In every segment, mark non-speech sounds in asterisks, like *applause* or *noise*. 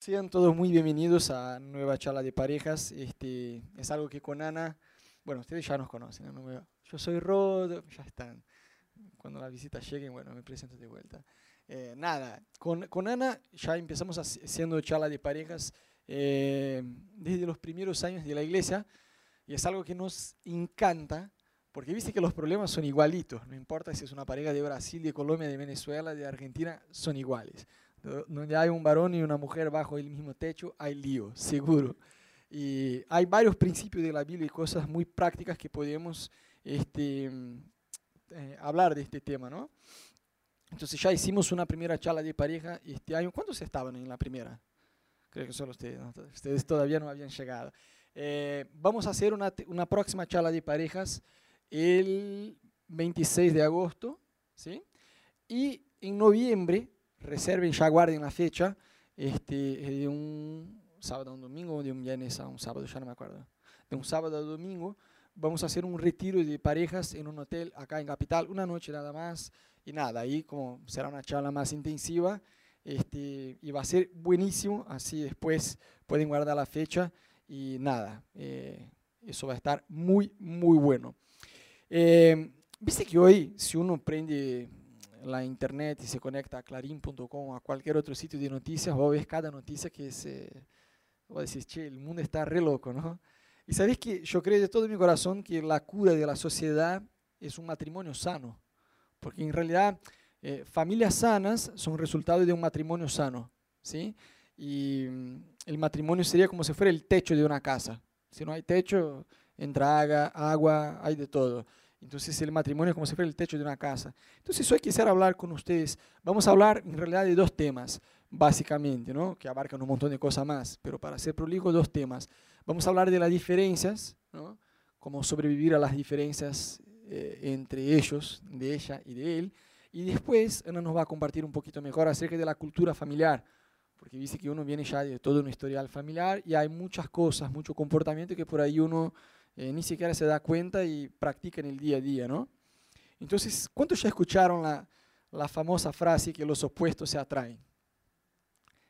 Sean todos muy bienvenidos a nueva charla de parejas. Este, es algo que con Ana, bueno, ustedes ya nos conocen. ¿no? Yo soy Rod, ya están. Cuando la visita llegue, bueno, me presento de vuelta. Eh, nada, con, con, Ana ya empezamos haciendo charla de parejas eh, desde los primeros años de la iglesia y es algo que nos encanta porque viste que los problemas son igualitos, no importa si es una pareja de Brasil, de Colombia, de Venezuela, de Argentina, son iguales donde hay un varón y una mujer bajo el mismo techo, hay lío, seguro. Y hay varios principios de la Biblia y cosas muy prácticas que podemos este, eh, hablar de este tema, ¿no? Entonces ya hicimos una primera charla de pareja este año. ¿Cuántos estaban en la primera? Creo que solo ustedes, ustedes todavía no habían llegado. Eh, vamos a hacer una, una próxima charla de parejas el 26 de agosto, ¿sí? Y en noviembre reserven, ya guarden la fecha, este, de un sábado a un domingo, de un viernes a un sábado, ya no me acuerdo, de un sábado a domingo, vamos a hacer un retiro de parejas en un hotel acá en Capital, una noche nada más, y nada, ahí como será una charla más intensiva, este, y va a ser buenísimo, así después pueden guardar la fecha, y nada, eh, eso va a estar muy, muy bueno. Eh, Viste que hoy, si uno prende la internet y se conecta a clarín.com, a cualquier otro sitio de noticias, va a ver cada noticia que se... Va a decir, che, el mundo está re loco, ¿no? Y sabes que yo creo de todo mi corazón que la cura de la sociedad es un matrimonio sano, porque en realidad eh, familias sanas son resultado de un matrimonio sano, ¿sí? Y mm, el matrimonio sería como si fuera el techo de una casa. Si no hay techo, entra agua, hay de todo. Entonces el matrimonio es como si fuera el techo de una casa. Entonces hoy quisiera hablar con ustedes. Vamos a hablar en realidad de dos temas, básicamente, ¿no? que abarcan un montón de cosas más, pero para ser prolijo, dos temas. Vamos a hablar de las diferencias, ¿no? cómo sobrevivir a las diferencias eh, entre ellos, de ella y de él. Y después Ana nos va a compartir un poquito mejor acerca de la cultura familiar, porque dice que uno viene ya de todo un historial familiar y hay muchas cosas, mucho comportamiento que por ahí uno eh, ni siquiera se da cuenta y practica en el día a día, ¿no? Entonces, ¿cuántos ya escucharon la, la famosa frase que los opuestos se atraen?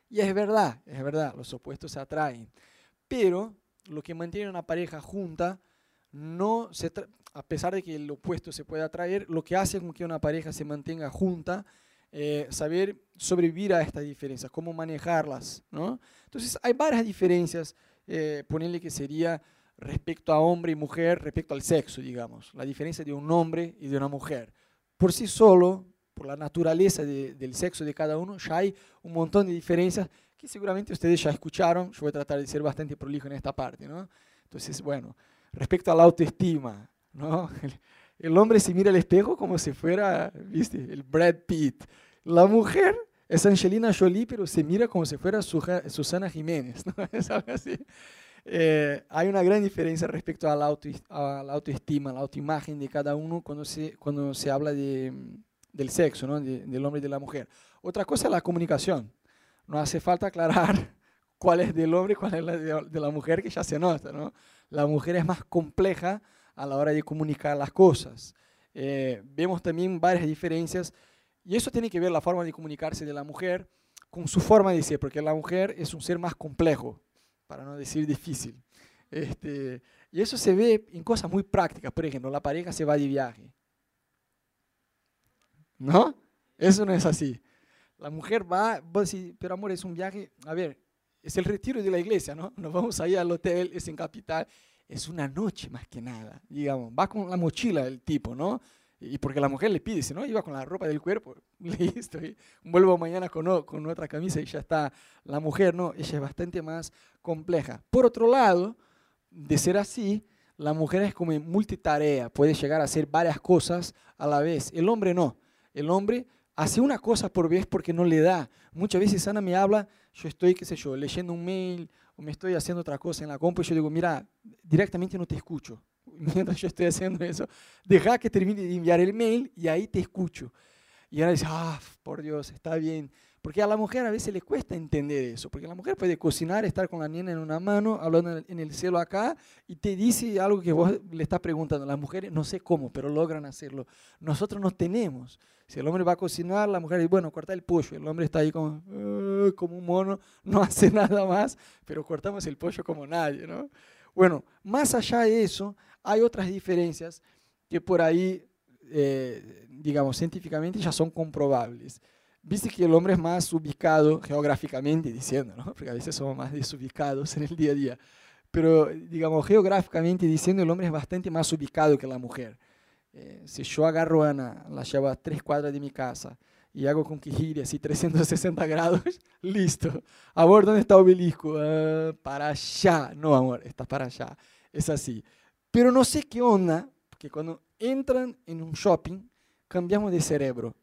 Y es verdad, es verdad, los opuestos se atraen. Pero lo que mantiene una pareja junta, no se a pesar de que el opuesto se pueda atraer, lo que hace con que una pareja se mantenga junta, eh, saber sobrevivir a estas diferencias, cómo manejarlas. ¿no? Entonces, hay varias diferencias, eh, ponerle que sería respecto a hombre y mujer, respecto al sexo, digamos, la diferencia de un hombre y de una mujer. Por sí solo, por la naturaleza del sexo de cada uno, ya hay un montón de diferencias que seguramente ustedes ya escucharon. Yo voy a tratar de ser bastante prolijo en esta parte, ¿no? Entonces, bueno, respecto a la autoestima, ¿no? El, hombre se mira al espejo como si fuera, ¿viste? El Brad Pitt. La mujer es Angelina Jolie, pero se mira como si fuera Susana Jiménez, ¿no? *laughs* Es así. Eh, hay una gran diferencia respecto a la, autoestima, a la autoimagen de cada uno cuando se, cuando se habla de, del sexo, ¿no? del hombre y de la mujer. Otra cosa es la comunicación. No hace falta aclarar *laughs* cuál es del hombre y cuál es de, la mujer, que ya se nota. ¿no? La mujer es más compleja a la hora de comunicar las cosas. Eh, vemos también varias diferencias y eso tiene que ver la forma de comunicarse de la mujer con su forma de ser, porque la mujer es un ser más complejo para no decir difícil. Este, y eso se ve en cosas muy prácticas. Por ejemplo, la pareja se va de viaje. ¿No? Eso no es así. La mujer va, a decir, pero amor, es un viaje, a ver, es el retiro de la iglesia, ¿no? Nos vamos ahí al hotel, es en capital, es una noche más que nada, digamos, va con la mochila el tipo, ¿no? Y porque la mujer le pide, si no, iba con la ropa del cuerpo, *laughs* listo, y vuelvo mañana con, con otra camisa y ya está. La mujer, no, ella es bastante más compleja. Por otro lado, de ser así, la mujer es como multitarea, puede llegar a hacer varias cosas a la vez. El hombre no. El hombre hace una cosa por vez porque no le da. Muchas veces Ana me habla, yo estoy, qué sé yo, leyendo un mail o me estoy haciendo otra cosa en la compu y yo digo, mira, directamente no te escucho mientras yo estoy haciendo eso, deja que termine de enviar el mail y ahí te escucho. Y ahora dice, ah, por Dios, está bien, Porque a la mujer a veces le cuesta entender eso, porque la mujer puede cocinar, estar con la niña en una mano, hablando en el cielo acá, y te dice algo que vos le estás preguntando. Las mujeres no sé cómo, pero logran hacerlo. Nosotros no tenemos. Si el hombre va a cocinar, la mujer dice, bueno, corta el pollo. El hombre está ahí como, uh, como un mono, no *laughs* hace nada más, pero cortamos el pollo como nadie, ¿no? Bueno, más allá de eso, hay otras diferencias que por ahí, eh, digamos, científicamente ya son comprobables. Viste que el hombre es más ubicado geográficamente diciendo, ¿no? porque a veces somos más desubicados en el día a día, pero digamos, geográficamente diciendo, el hombre es bastante más ubicado que la mujer. Eh, si yo agarro a Ana, la llevo a tres cuadras de mi casa y hago con que gire así 360 grados, *laughs* listo. Amor, ¿dónde está obelisco? Uh, para allá. No, amor, está para allá. Es así. Pero no sé qué onda, porque cuando entran en un shopping, cambiamos de cerebro.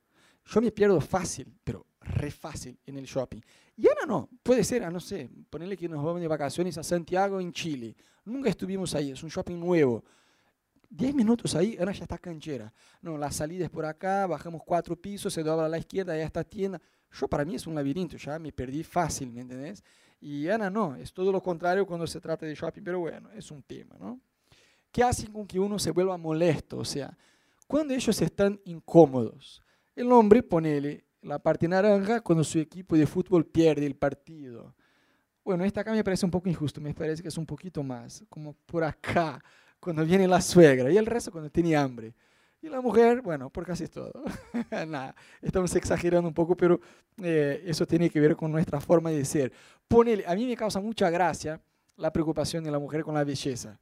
Yo me pierdo fácil, pero re fácil en el shopping. Y ahora no, puede ser, a no sé, ponerle que nos vamos de vacaciones a Santiago, en Chile. Nunca estuvimos ahí, es un shopping nuevo. Diez minutos ahí, Ana ya está canchera. No, la salida es por acá, bajamos cuatro pisos, se dobla a la izquierda, ya está tienda. Yo para mí es un laberinto, ya me perdí fácil, ¿me entendés? Y Ana no, es todo lo contrario cuando se trata de shopping, pero bueno, es un tema, ¿no? ¿Qué hacen con que uno se vuelva molesto? O sea, cuando ellos están incómodos, el hombre, ponele la parte naranja cuando su equipo de fútbol pierde el partido. Bueno, esta acá me parece un poco injusto, me parece que es un poquito más, como por acá, cuando viene la suegra, y el resto cuando tiene hambre. Y la mujer, bueno, por casi todo. *laughs* Nada, estamos exagerando un poco, pero eh, eso tiene que ver con nuestra forma de ser. Ponele, a mí me causa mucha gracia la preocupación de la mujer con la belleza.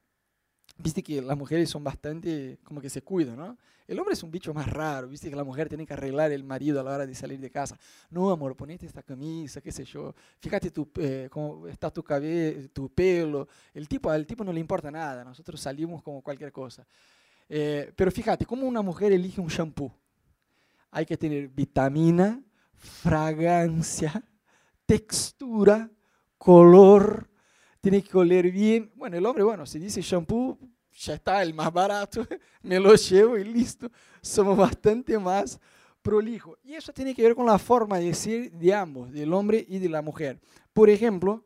Viste que las mujeres son bastante, como que se cuidan, ¿no? El hombre es un bicho más raro, viste que la mujer tiene que arreglar el marido a la hora de salir de casa. No, amor, ponete esta camisa, qué sé yo. Fíjate tu, eh, cómo está tu cabello, tu pelo. El tipo, al tipo no le importa nada. Nosotros salimos como cualquier cosa. Eh, pero fíjate, ¿cómo una mujer elige un shampoo? Hay que tener vitamina, fragancia, textura, color. Tiene que oler bien. Bueno, el hombre, bueno, si dice shampoo, ya está el más barato, *laughs* me lo llevo y listo. Somos bastante más prolijo. Y eso tiene que ver con la forma de ser de ambos, del hombre y de la mujer. Por ejemplo,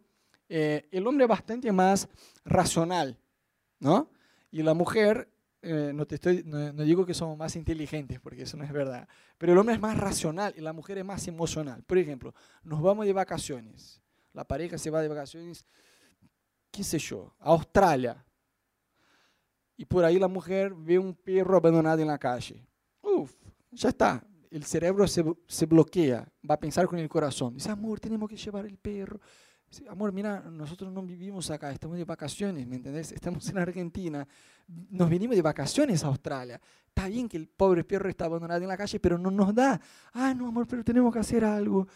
eh, el hombre es bastante más racional, ¿no? Y la mujer, eh, no, te estoy, no, digo que somos más inteligentes, porque eso no es verdad, pero el hombre es más racional y la mujer es más emocional. Por ejemplo, nos vamos de vacaciones, la pareja se va de vacaciones, qué sé yo, Australia, y por ahí la mujer ve un perro abandonado en la calle. Uf, ya está. El cerebro se, bloquea, va a pensar con el corazón. Dice, amor, tenemos que llevar el perro. Dice, amor, mira, nosotros no vivimos acá, estamos de vacaciones, ¿me entendés? Estamos en Argentina, nos venimos de vacaciones a Australia. Está bien que el pobre perro está abandonado en la calle, pero no nos da. Ah, no, amor, pero tenemos que hacer algo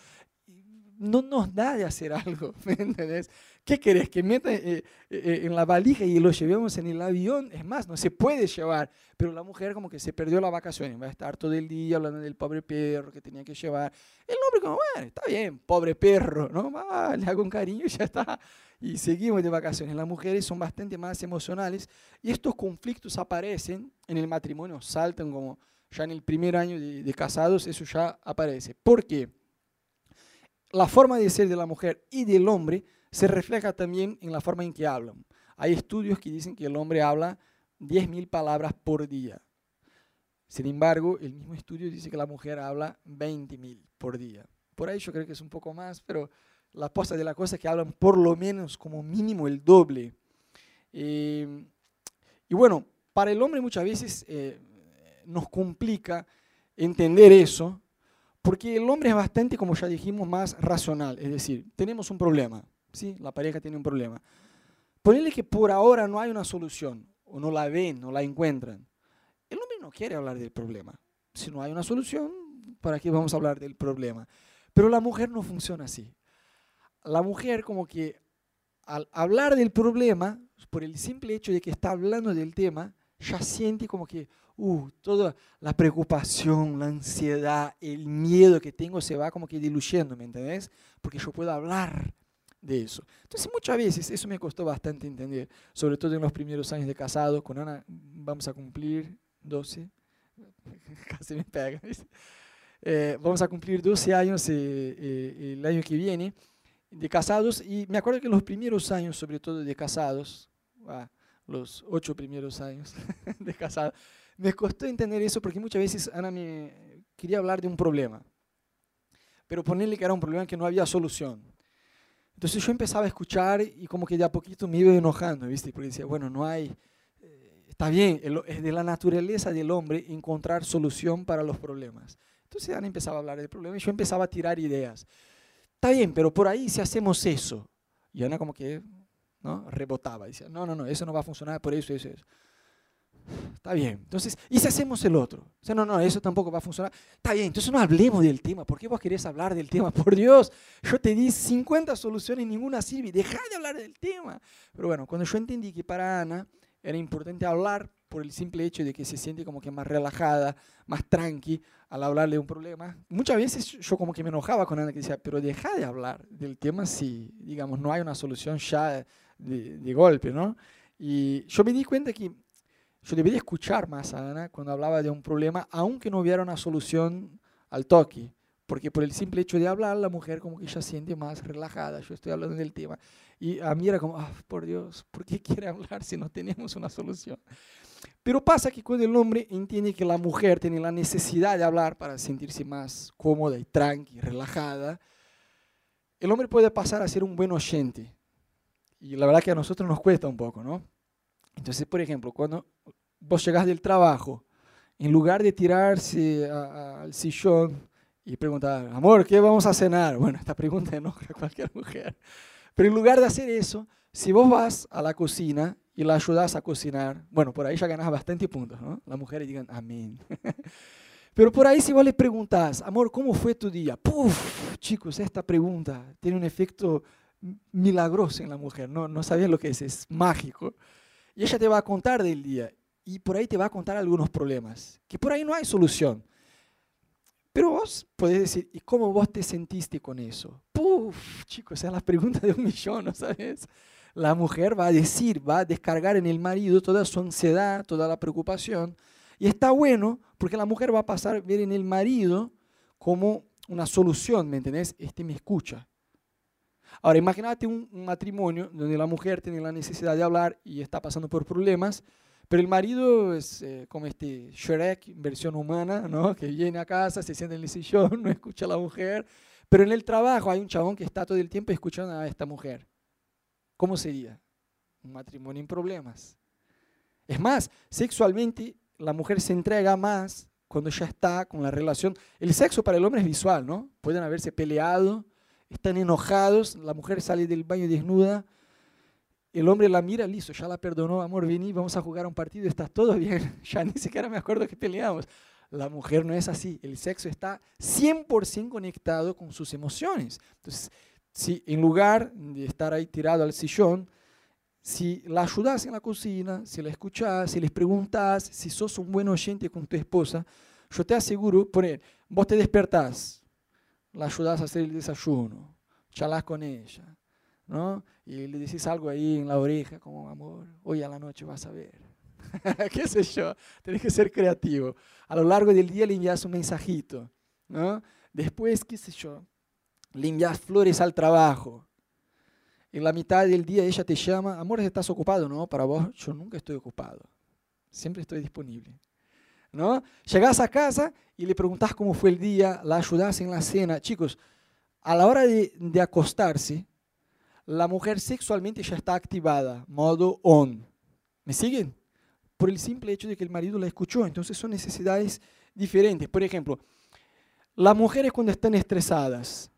no nos da de hacer algo, *laughs* ¿me entendés? ¿Qué querés? ¿Que meta eh, eh, en la valija y lo llevemos en el avión? Es más, no se puede llevar. Pero la mujer como que se perdió la vacación, va a estar todo el día hablando del pobre perro que tenía que llevar. El hombre como, bueno, está bien, pobre perro, ¿no? le hago un cariño y ya está. Y seguimos de vacaciones. Las mujeres son bastante más emocionales y estos conflictos aparecen en el matrimonio, saltan como ya en el primer año de, de casados, eso ya aparece. ¿Por qué? La forma de ser de la mujer y del hombre se refleja también en la forma en que hablan. Hay estudios que dicen que el hombre habla 10.000 palabras por día. Sin embargo, el mismo estudio dice que la mujer habla 20.000 por día. Por ahí yo creo que es un poco más, pero la posta de la cosa es que hablan por lo menos como mínimo el doble. Eh, y bueno, para el hombre muchas veces eh, nos complica entender eso, porque el hombre es bastante, como ya dijimos, más racional. Es decir, tenemos un problema. ¿sí? La pareja tiene un problema. Ponele que por ahora no hay una solución, o no la ven, no la encuentran. El hombre no quiere hablar del problema. Si no hay una solución, ¿para qué vamos a hablar del problema? Pero la mujer no funciona así. La mujer como que al hablar del problema, por el simple hecho de que está hablando del tema, ya siente como que, uh, toda la preocupación, la ansiedad, el miedo que tengo se va como que diluyendo, ¿me entendés? Porque yo puedo hablar de eso. Entonces muchas veces eso me costó bastante entender, sobre todo en los primeros años de casado, con Ana vamos a cumplir 12, *laughs* casi me pega. Eh, vamos a cumplir 12 años el año que viene de casados y me acuerdo que los primeros años, sobre todo de casados, ah, los ocho primeros años *laughs* de casado, me costó entender eso porque muchas veces Ana me quería hablar de un problema, pero ponerle que era un problema que no había solución. Entonces yo empezaba a escuchar y como que de a poquito me iba enojando, ¿viste? Porque decía, bueno, no hay, eh, está bien, es de la naturaleza del hombre encontrar solución para los problemas. Entonces Ana empezaba a hablar del problema y yo empezaba a tirar ideas. Está bien, pero por ahí si hacemos eso. Y Ana como que ¿no? rebotaba, decía, no, no, no, eso no va a funcionar por eso, eso, eso. Está bien. Entonces, ¿y si hacemos el otro? O sea, no, no, eso tampoco va a funcionar. Está bien, entonces no hablemos del tema. ¿Por qué vos querés hablar del tema? *laughs* Por Dios, yo te di 50 soluciones ninguna sirve. Deja de hablar del tema. Pero bueno, cuando yo entendí que para Ana era importante hablar por el simple hecho de que se siente como que más relajada, más tranqui al hablarle de un problema. Muchas veces yo como que me enojaba con Ana que decía, pero deja de hablar del tema si, digamos, no hay una solución ya de, de golpe, ¿no? Y yo me di cuenta que yo debería escuchar más a Ana cuando hablaba de un problema, aunque no hubiera una solución al toque. Porque por el simple hecho de hablar, la mujer como que ya siente más relajada. Yo estoy hablando del tema. Y a mí era como, ah, por Dios, ¿por qué quiere hablar si no tenemos una solución? Pero pasa que cuando el hombre entiende que la mujer tiene la necesidad de hablar para sentirse más cómoda y tranqui, relajada, el hombre puede pasar a ser un buen oyente. Y la verdad que a nosotros nos cuesta un poco, ¿no? Entonces, por ejemplo, cuando vos llegás del trabajo, en lugar de tirarse al sillón y preguntar, amor, ¿qué vamos a cenar? Bueno, esta pregunta enoja a cualquier mujer. Pero en lugar de hacer eso, si vos vas a la cocina y la ayudas a cocinar, bueno, por ahí ya ganas bastante puntos, ¿no? Las mujeres digan amén. *laughs* Pero por ahí si vos le preguntas, amor, ¿cómo fue tu día? Puf, chicos, esta pregunta tiene un efecto milagroso en la mujer, no, no lo que es, es mágico. Y ella te va a contar del día y por ahí te va a contar algunos problemas, que por ahí no hay solución. Pero vos podés decir, ¿y cómo vos te sentiste con eso? Puf, chicos, esa es la pregunta de un *laughs* millón, ¿no sabes? la mujer va a decir, va a descargar en el marido toda su ansiedad, toda la preocupación. Y está bueno porque la mujer va a pasar a ver en el marido como una solución, ¿me entendés? Este me escucha. Ahora, imagínate un, matrimonio donde la mujer tiene la necesidad de hablar y está pasando por problemas, pero el marido es eh, como este Shrek, versión humana, ¿no? *laughs* que viene a casa, se siente en el sillón, *laughs* no escucha a la mujer, pero en el trabajo hay un chabón que está todo el tiempo escuchando a esta mujer. ¿cómo sería? Un matrimonio en problemas. Es más, sexualmente la mujer se entrega más cuando ya está con la relación. El sexo para el hombre es visual, ¿no? Pueden haberse peleado, están enojados, la mujer sale del baño desnuda, el hombre la mira, listo, ya la perdonó, amor, vení, vamos a jugar un partido, está todo *laughs* bien, ya ni siquiera me acuerdo que peleamos. La mujer no es así, el sexo está 100% conectado con sus emociones. Entonces, si en lugar de estar ahí tirado al sillón, si la ayudas en la cocina, si la escuchas, si les preguntas, si sos un buen oyente con tu esposa, yo te aseguro, poner, vos te despertás, la ayudas a hacer el desayuno, charlas con ella, ¿no? Y le decís algo ahí en la oreja, como, amor, hoy a la noche vas a ver. *laughs* ¿Qué sé yo? Tenés que ser creativo. A lo largo del día le envías un mensajito, ¿no? Después, qué sé yo, limpias flores al trabajo. En la mitad del día ella te llama, amor, ¿estás ocupado? No, para vos yo nunca estoy ocupado. Siempre estoy disponible. ¿No? Llegás a casa y le preguntás cómo fue el día, la ayudás en la cena. Chicos, a la hora de, de acostarse, la mujer sexualmente ya está activada, modo on. ¿Me siguen? Por el simple hecho de que el marido la escuchó. Entonces son necesidades diferentes. Por ejemplo, las mujeres cuando están estresadas,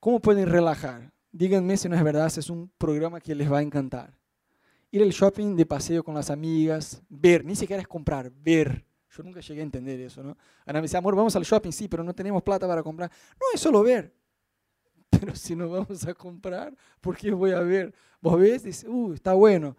¿Cómo pueden relajar? Díganme si no es verdad, es un programa que les va a encantar. Ir al shopping de paseo con las amigas, ver, ni siquiera es comprar, ver. Yo nunca llegué a entender eso, ¿no? Ana me dice, amor, vamos al shopping, sí, pero no tenemos plata para comprar. No, es solo ver. *laughs* Pero si no vamos a comprar, ¿por qué voy a ver? Vos ves, dice, uh, está bueno.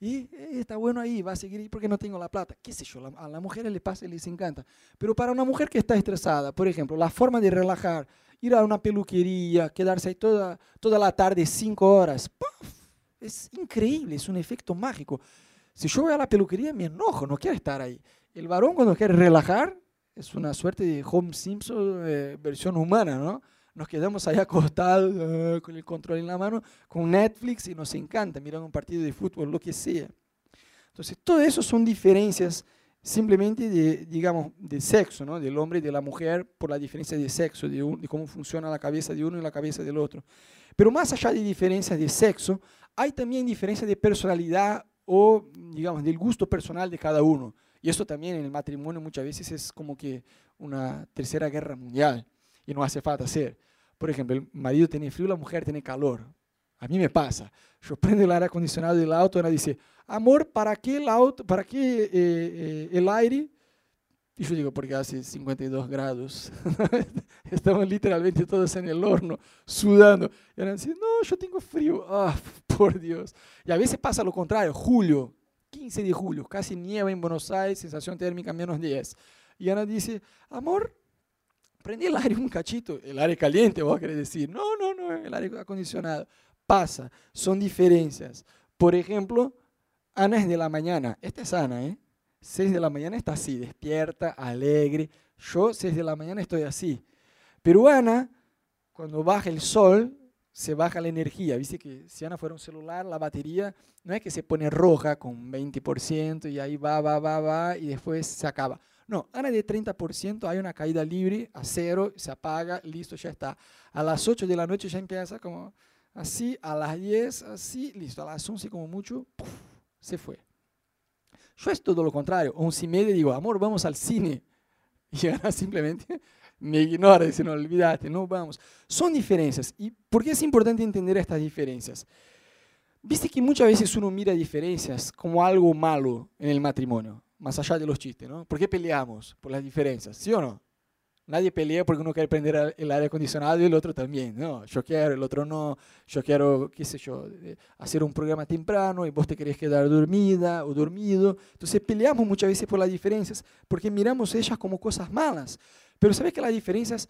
Y eh, está bueno ahí, va a seguir ahí porque no tengo la plata. ¿Qué sé yo? A las mujeres les pasa y les encanta. Pero para una mujer que está estresada, por ejemplo, la forma de relajar, ir a una peluquería, quedarse ahí toda, toda la tarde, cinco horas. Es increíble, es un efecto mágico. Si yo voy a la peluquería me enojo, no quiero estar ahí. El varón cuando quiere relajar, es una suerte de Home Simpson eh, versión humana, ¿no? Nos quedamos ahí acostados eh, con el control en la mano, con Netflix y nos encanta mirar un partido de fútbol, lo que sea. Entonces, todo eso son diferencias simplemente de, digamos, de sexo, ¿no? del hombre y de la mujer, por la diferencia de sexo, de, de, cómo funciona la cabeza de uno y la cabeza del otro. Pero más allá de diferencias de sexo, hay también diferencias de personalidad o, digamos, del gusto personal de cada uno. Y eso también en el matrimonio muchas veces es como que una tercera guerra mundial y no hace falta hacer. Por ejemplo, el marido tiene frío, la mujer tiene calor. A mí me pasa. Yo prendo el aire acondicionado del auto y ella dice, amor, ¿para qué el, auto, para qué, eh, eh, el aire? Y yo digo, porque hace 52 grados. *laughs* Estamos literalmente todos en el horno, sudando. Y ella dice, no, yo tengo frío. Ah, *laughs* por Dios. Y a veces pasa lo contrario. Julio, 15 de julio, casi nieva en Buenos Aires, sensación térmica menos 10. Y Ana dice, amor, prende el aire un cachito. El aire caliente, vos querés decir. No, no, no, el aire acondicionado. Pasa, son diferencias. Por ejemplo, Ana es de la mañana. Esta es Ana, ¿eh? 6 de la mañana está así, despierta, alegre. Yo 6 de la mañana estoy así. Pero Ana, cuando baja el sol, se baja la energía. Viste que si Ana fuera un celular, la batería no es que se pone roja con 20% y ahí va, va, va, va y después se acaba. No, Ana de 30% hay una caída libre a cero, se apaga, listo, ya está. A las 8 de la noche ya empieza como así, a las 10, así, listo. A las 11 como mucho, se fue. Yo es todo lo contrario. Once y media digo, amor, vamos al cine. *laughs* Y Ana simplemente me ignora, dice, no, olvídate, no vamos. Son diferencias. ¿Y por qué es importante entender estas diferencias? Viste que muchas veces uno mira diferencias como algo malo en el matrimonio, más allá de los chistes, ¿no? ¿Por qué peleamos? Por las diferencias, ¿sí o no? Nadie pelea porque uno quiere prender el aire acondicionado y el otro también. No, yo quiero, el otro no. Yo quiero, qué sé yo, hacer un programa temprano y vos te querés quedar dormida o dormido. Entonces peleamos muchas veces por las diferencias porque miramos ellas como cosas malas. Pero sabes que las diferencias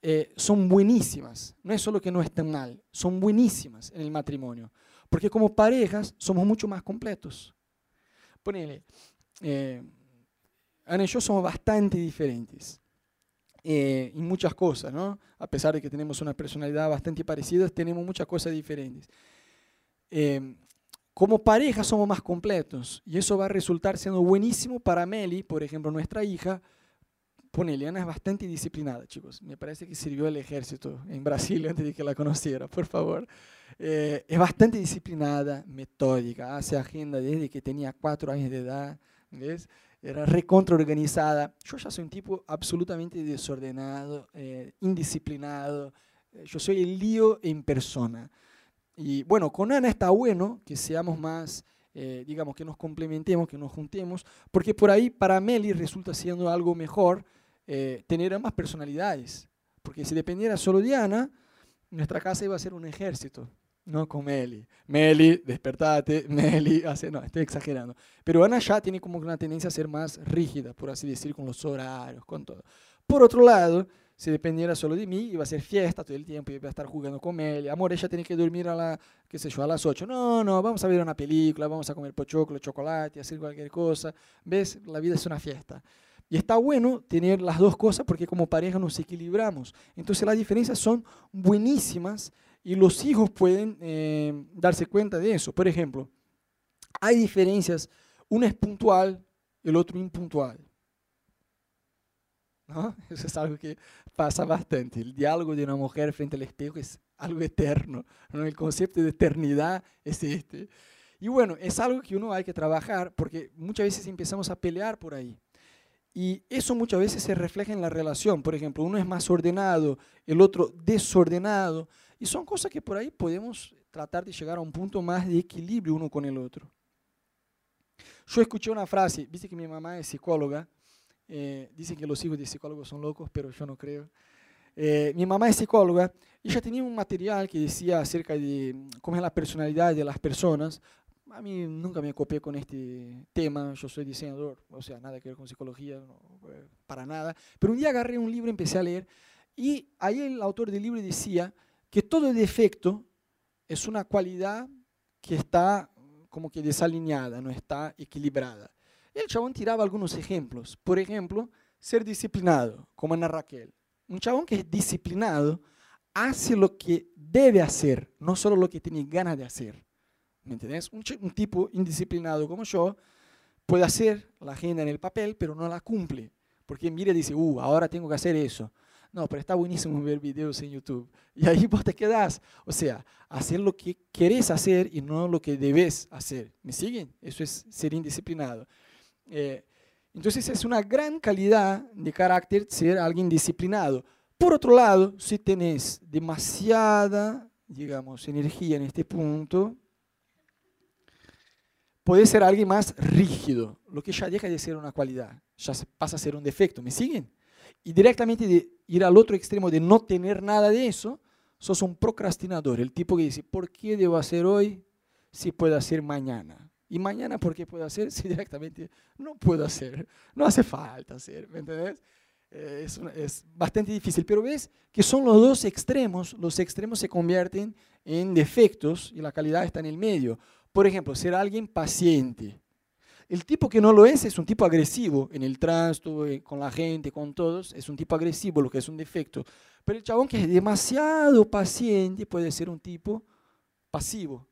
eh, son buenísimas. No es solo que no estén mal, son buenísimas en el matrimonio. Porque como parejas somos mucho más completos. Ponele, eh, Ana y yo somos bastante diferentes eh, en muchas cosas, ¿no? A pesar de que tenemos una personalidad bastante parecida, tenemos muchas cosas diferentes. Eh, como pareja somos más completos y eso va a resultar siendo buenísimo para Meli, por ejemplo, nuestra hija. Ponele, Ana es bastante disciplinada, chicos. Me parece que sirvió el ejército en Brasil *laughs* antes de que la conociera, por favor. Eh, es bastante disciplinada, metódica, hace agenda desde que tenía cuatro años de edad. ¿ves? era recontra organizada. Yo ya soy un tipo absolutamente desordenado, eh, indisciplinado. Eh, yo soy el lío en persona. Y bueno, con Ana está bueno que seamos más, eh, digamos, que nos complementemos, que nos juntemos, porque por ahí para Meli resulta siendo algo mejor tener ambas personalidades. Porque si dependiera solo de Ana, nuestra casa iba a ser un ejército no con Meli. Meli, despertate, *laughs* Meli, hace, no, estoy exagerando. Pero Ana ya tiene como una tendencia a ser más rígida, por así decir, con los horarios, con todo. Por otro lado, si dependiera solo de mí, iba a ser fiesta todo el tiempo, iba a estar jugando con Meli. Amor, ella tiene que dormir a, la, qué sé yo, a las 8. No, no, vamos a ver una película, vamos a comer pochoclo, chocolate, hacer cualquier cosa. ¿Ves? La vida es una fiesta. Y está bueno tener las dos cosas porque como pareja nos equilibramos. Entonces las diferencias son buenísimas y los hijos pueden eh, darse cuenta de eso. Por ejemplo, hay diferencias, uno es puntual, el otro impuntual. ¿No? *laughs* Eso es algo que pasa bastante. El diálogo de una mujer frente al espejo es algo eterno. ¿no? El concepto de eternidad es este. Y bueno, es algo que uno hay que trabajar porque muchas veces empezamos a pelear por ahí. Y eso muchas veces se refleja en la relación. Por ejemplo, uno es más ordenado, el otro desordenado. Y son cosas que por ahí podemos tratar de llegar a un punto más de equilibrio uno con el otro. Yo escuché una frase, viste que mi mamá es psicóloga, eh, dicen que los hijos de psicólogos son locos, pero yo no creo. Eh, mi mamá es psicóloga y ella tenía un material que decía acerca de cómo es la personalidad de las personas. A mí nunca me copié con este tema, yo soy diseñador, o sea, nada que ver con psicología, eh, para nada. Pero un día agarré un libro, empecé a leer y ahí el autor del libro decía que todo defecto es una cualidad que está como que desalineada, no está equilibrada. El chabón tiraba algunos ejemplos. Por ejemplo, ser disciplinado, como Ana Raquel. Un chabón que es disciplinado hace lo que debe hacer, no solo lo que tiene ganas de hacer. ¿Me entiendes? Un, un tipo indisciplinado como yo puede hacer la agenda en el papel, pero no la cumple. Porque mira y dice, uh, ahora tengo que hacer eso. No, pero está buenísimo ver videos en YouTube. Y ahí *laughs* vos te quedás. O sea, hacer lo que querés hacer y no lo que debes hacer. ¿Me siguen? Eso es ser indisciplinado. Eh, entonces es una gran calidad de carácter ser alguien disciplinado. Por otro lado, si tenés demasiada, digamos, energía en este punto, puede ser alguien más rígido, lo que ya deja de ser una cualidad, ya pasa a ser un defecto. ¿Me siguen? Y directamente de ir al otro extremo de no tener nada de eso, sos un procrastinador, el tipo que dice, ¿por qué debo hacer hoy si puedo hacer mañana? Y mañana, ¿por qué puedo hacer *laughs* si directamente no puedo hacer? No hace falta hacer, ¿me entendés? Eh, es, es, bastante difícil, pero ves que son los dos extremos, los extremos se convierten en defectos y la calidad está en el medio. Por ejemplo, ser alguien paciente. El tipo que no lo es es un tipo agresivo en el tránsito, eh, con la gente, con todos, es un tipo agresivo, lo que es un defecto. Pero el chabón que es demasiado paciente puede ser un tipo pasivo,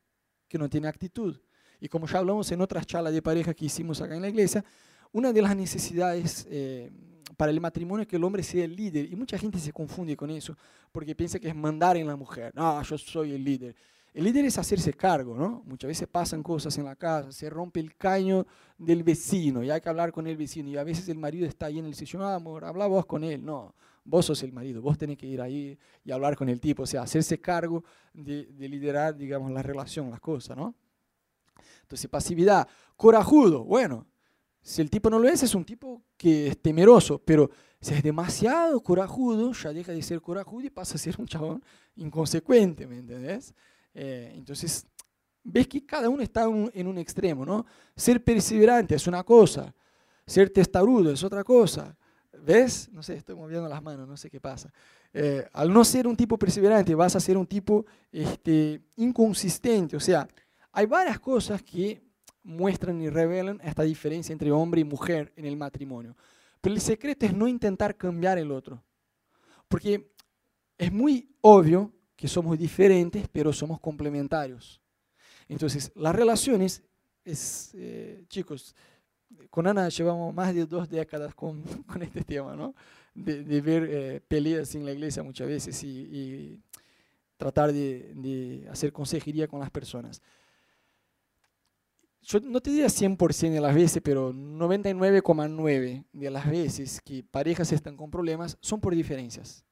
que no tiene actitud. Y como ya hablamos en otras charlas de pareja que hicimos acá en la iglesia, una de las necesidades eh, para el matrimonio es que el hombre sea el líder. Y mucha gente se confunde con eso, porque piensa que es mandar en la mujer. No, yo soy el líder. El líder es hacerse cargo, ¿no? Muchas veces pasan cosas en la casa, se rompe el caño del vecino y hay que hablar con el vecino. Y a veces el marido está ahí en el sillón, ah, amor, habla vos con él. No, vos sos el marido, vos tenés que ir ahí y hablar con el tipo. O sea, hacerse cargo de, de liderar, digamos, la relación, las cosas, ¿no? Entonces, pasividad. Corajudo, bueno, si el tipo no lo es, es un tipo que es temeroso, pero si es demasiado corajudo, ya deja de ser corajudo y pasa a ser un chabón inconsecuente, ¿me entendés? Eh, entonces, ves que cada uno está en un extremo, ¿no? Ser perseverante es una cosa, ser testarudo es otra cosa. ¿Ves? No sé, estoy moviendo las manos, no sé qué pasa. Eh, al no ser un tipo perseverante, vas a ser un tipo este, inconsistente, o sea, hay varias cosas que muestran y revelan esta diferencia entre hombre y mujer en el matrimonio. Pero el secreto es no intentar cambiar el otro. Porque es muy obvio que somos diferentes, pero somos complementarios. Entonces, las relaciones, es, eh, chicos, con Ana llevamos más de dos décadas con, *laughs* con este tema, ¿no? De, de ver eh, peleas en la iglesia muchas veces y, y tratar de, de hacer consejería con las personas yo no te diría 100% de las veces, pero 99,9% de las veces que parejas están con problemas son por diferencias.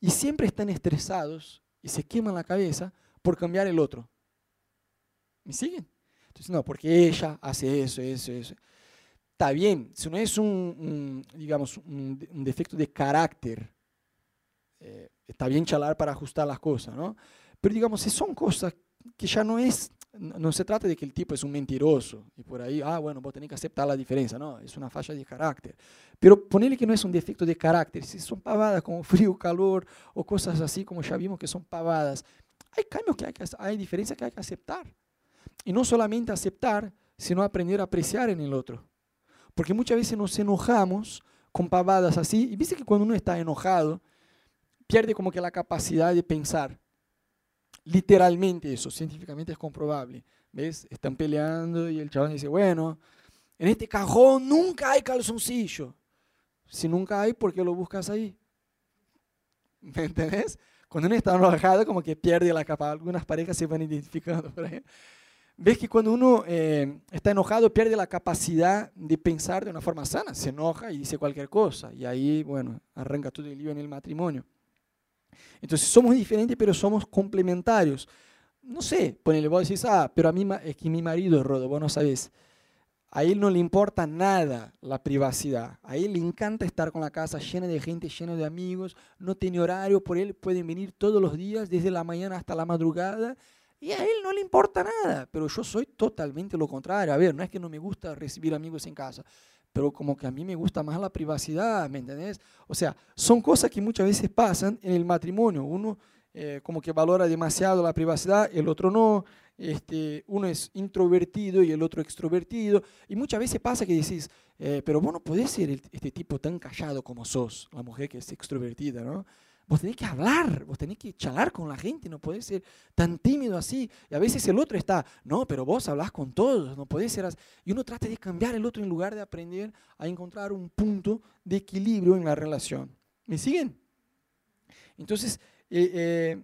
Y siempre están estresados y se queman la cabeza por cambiar el otro. ¿Me siguen? Entonces, no, porque ella hace eso, eso, eso. Está bien, si no es un, digamos, un, defecto de carácter, eh, está bien charlar para ajustar las cosas, ¿no? Pero digamos, si son cosas que ya no es no se trata de que el tipo es un mentiroso y por ahí, ah, bueno, vos tenés que aceptar la diferencia, no, es una falla de carácter. Pero ponerle que no es un defecto de carácter, si son pavadas como *laughs* frío, calor o cosas así como ya vimos que son pavadas, hay cambios que hay que hay diferencias que hay que aceptar. Y no solamente aceptar, sino aprender a apreciar en el otro. Porque muchas veces nos enojamos con pavadas así, y viste que cuando uno está enojado, pierde como que la capacidad de pensar literalmente eso, científicamente es comprobable. ¿Ves? Están peleando y el chaval dice, bueno, en este cajón nunca hay calzoncillo. Si nunca hay, ¿por qué lo buscas ahí? *laughs* ¿Me entendés? Cuando uno está enojado, como que pierde la capa. Algunas parejas se van identificando por ahí. Ves que cuando uno eh, está enojado, pierde la capacidad de pensar de una forma sana. Se enoja y dice cualquier cosa. Y ahí, bueno, arranca todo el lío en el matrimonio. Entonces somos diferentes, pero somos complementarios. No sé, ponele, vos decís, ah, pero a mí es que mi marido es rodo, vos no sabés. A él no le importa nada la privacidad. A él le encanta estar con la casa llena de gente, llena de amigos. No tiene horario, por él pueden venir todos los días, desde la mañana hasta la madrugada. Y a él no le importa nada. Pero yo soy totalmente lo contrario. A ver, no es que no me gusta recibir amigos en casa pero como que a mí me gusta más la privacidad, ¿me entendés? O sea, son cosas que muchas veces pasan en el matrimonio. Uno eh, como que valora demasiado la privacidad, el otro no, este, uno es introvertido y el otro extrovertido. Y muchas veces pasa que decís, eh, pero vos no podés ser este tipo tan callado como sos, la mujer que es extrovertida, ¿no? Vos tenés que hablar, vos tenés que charlar con la gente, no podés ser tan tímido así. Y a veces el otro está, no, pero vos hablas con todos, no podés ser así. Y uno trata de cambiar el otro en lugar de aprender a encontrar un punto de equilibrio en la relación. ¿Me siguen? Entonces, eh, eh,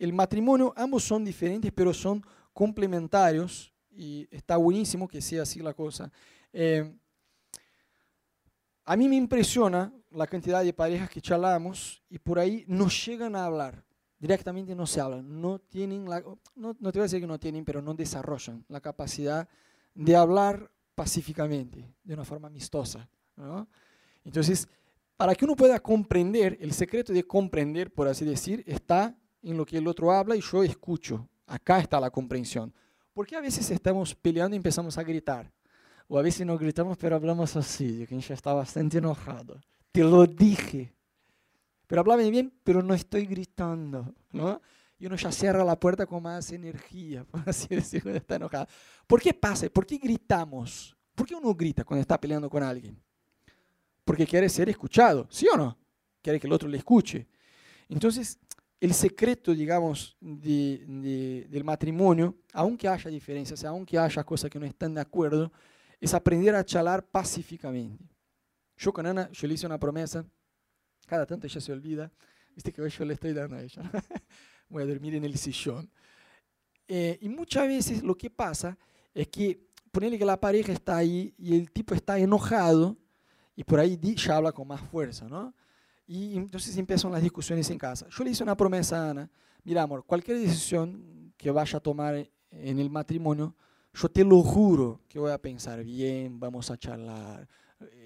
el matrimonio, ambos son diferentes, pero son complementarios y está buenísimo que sea así la cosa. Eh, a mí me impresiona la cantidad de parejas que charlamos y por ahí no llegan a hablar. Directamente no se hablan. No tienen, la, no, no te voy a decir que no tienen, pero no desarrollan la capacidad de hablar pacíficamente, de una forma amistosa. Entonces, para que uno pueda comprender, el secreto de comprender, por así decir, está en lo que el otro habla y yo escucho. Acá está la comprensión. Porque a veces estamos peleando y empezamos a gritar. O a veces no gritamos, pero hablamos así, de que ya está bastante enojado. Lo dije. Pero háblame bien, pero no estoy gritando, ¿no? Y uno ya cierra la puerta con más energía, por así decirlo, está enojado. ¿Por qué pasa? ¿Por qué gritamos? ¿Por qué uno grita cuando está peleando con alguien? Porque quiere ser escuchado, ¿sí o no? Quiere que el otro le escuche. Entonces, el secreto, digamos, del matrimonio, aunque haya diferencias, aunque haya cosas que no están de acuerdo, es aprender a charlar pacíficamente. Yo con Ana, yo le hice una promesa, cada tanto ella se olvida, viste que hoy yo le estoy dando a ella, *laughs* voy a dormir en el sillón. Eh, y muchas veces lo que pasa es que ponerle que la pareja está ahí y el tipo está enojado y por ahí ya habla con más fuerza, ¿no? Y entonces empiezan las discusiones en casa. Yo le hice una promesa a Ana, mira amor, cualquier decisión que vaya a tomar en el matrimonio, yo te lo juro que voy a pensar bien, vamos a charlar,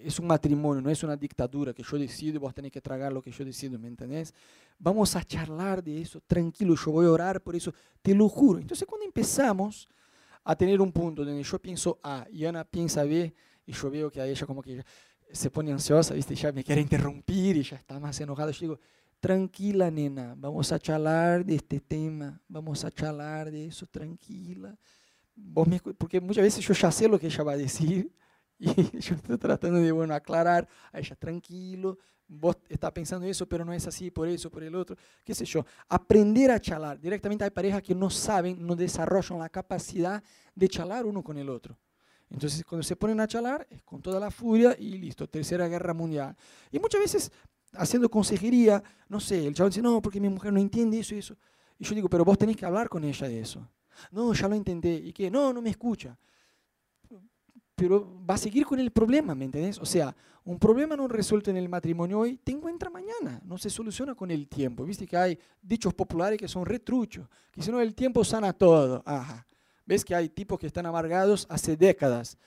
es un matrimonio, no es una dictadura que yo decido y vos tenés que tragar lo que yo decido, ¿me entendés? Vamos a charlar de eso, tranquilo, yo voy a orar por eso, te lo juro. Entonces cuando empezamos a tener un punto donde yo pienso A y Ana piensa B, y yo veo que a ella como que se pone ansiosa, ¿viste? ya me quiere interrumpir y ya está más enojada, yo digo, tranquila nena, vamos a charlar de este tema, vamos a charlar de eso, tranquila. Porque muchas veces yo ya sé lo que ella va a decir, y *laughs* yo estoy tratando de, bueno, aclarar a ella, tranquilo, vos estás pensando eso, pero no es así, por eso, por el otro, qué sé yo. Aprender a charlar. Directamente hay parejas que no saben, no desarrollan la capacidad de charlar uno con el otro. Entonces, cuando se ponen a charlar, es con toda la furia y listo, tercera guerra mundial. Y muchas veces, haciendo consejería, no sé, el chaval dice, no, porque mi mujer no entiende eso y eso. Y yo digo, pero vos tenés que hablar con ella de eso. No, ya lo intenté. ¿Y qué? No, no me escucha pero va a seguir con el problema, ¿me entendés? O sea, un problema no resuelto en el matrimonio hoy, te encuentra mañana, no se soluciona con el tiempo. Viste que hay dichos populares que son retruchos, que si no el tiempo sana todo. Ajá. Ves que hay tipos que están amargados hace décadas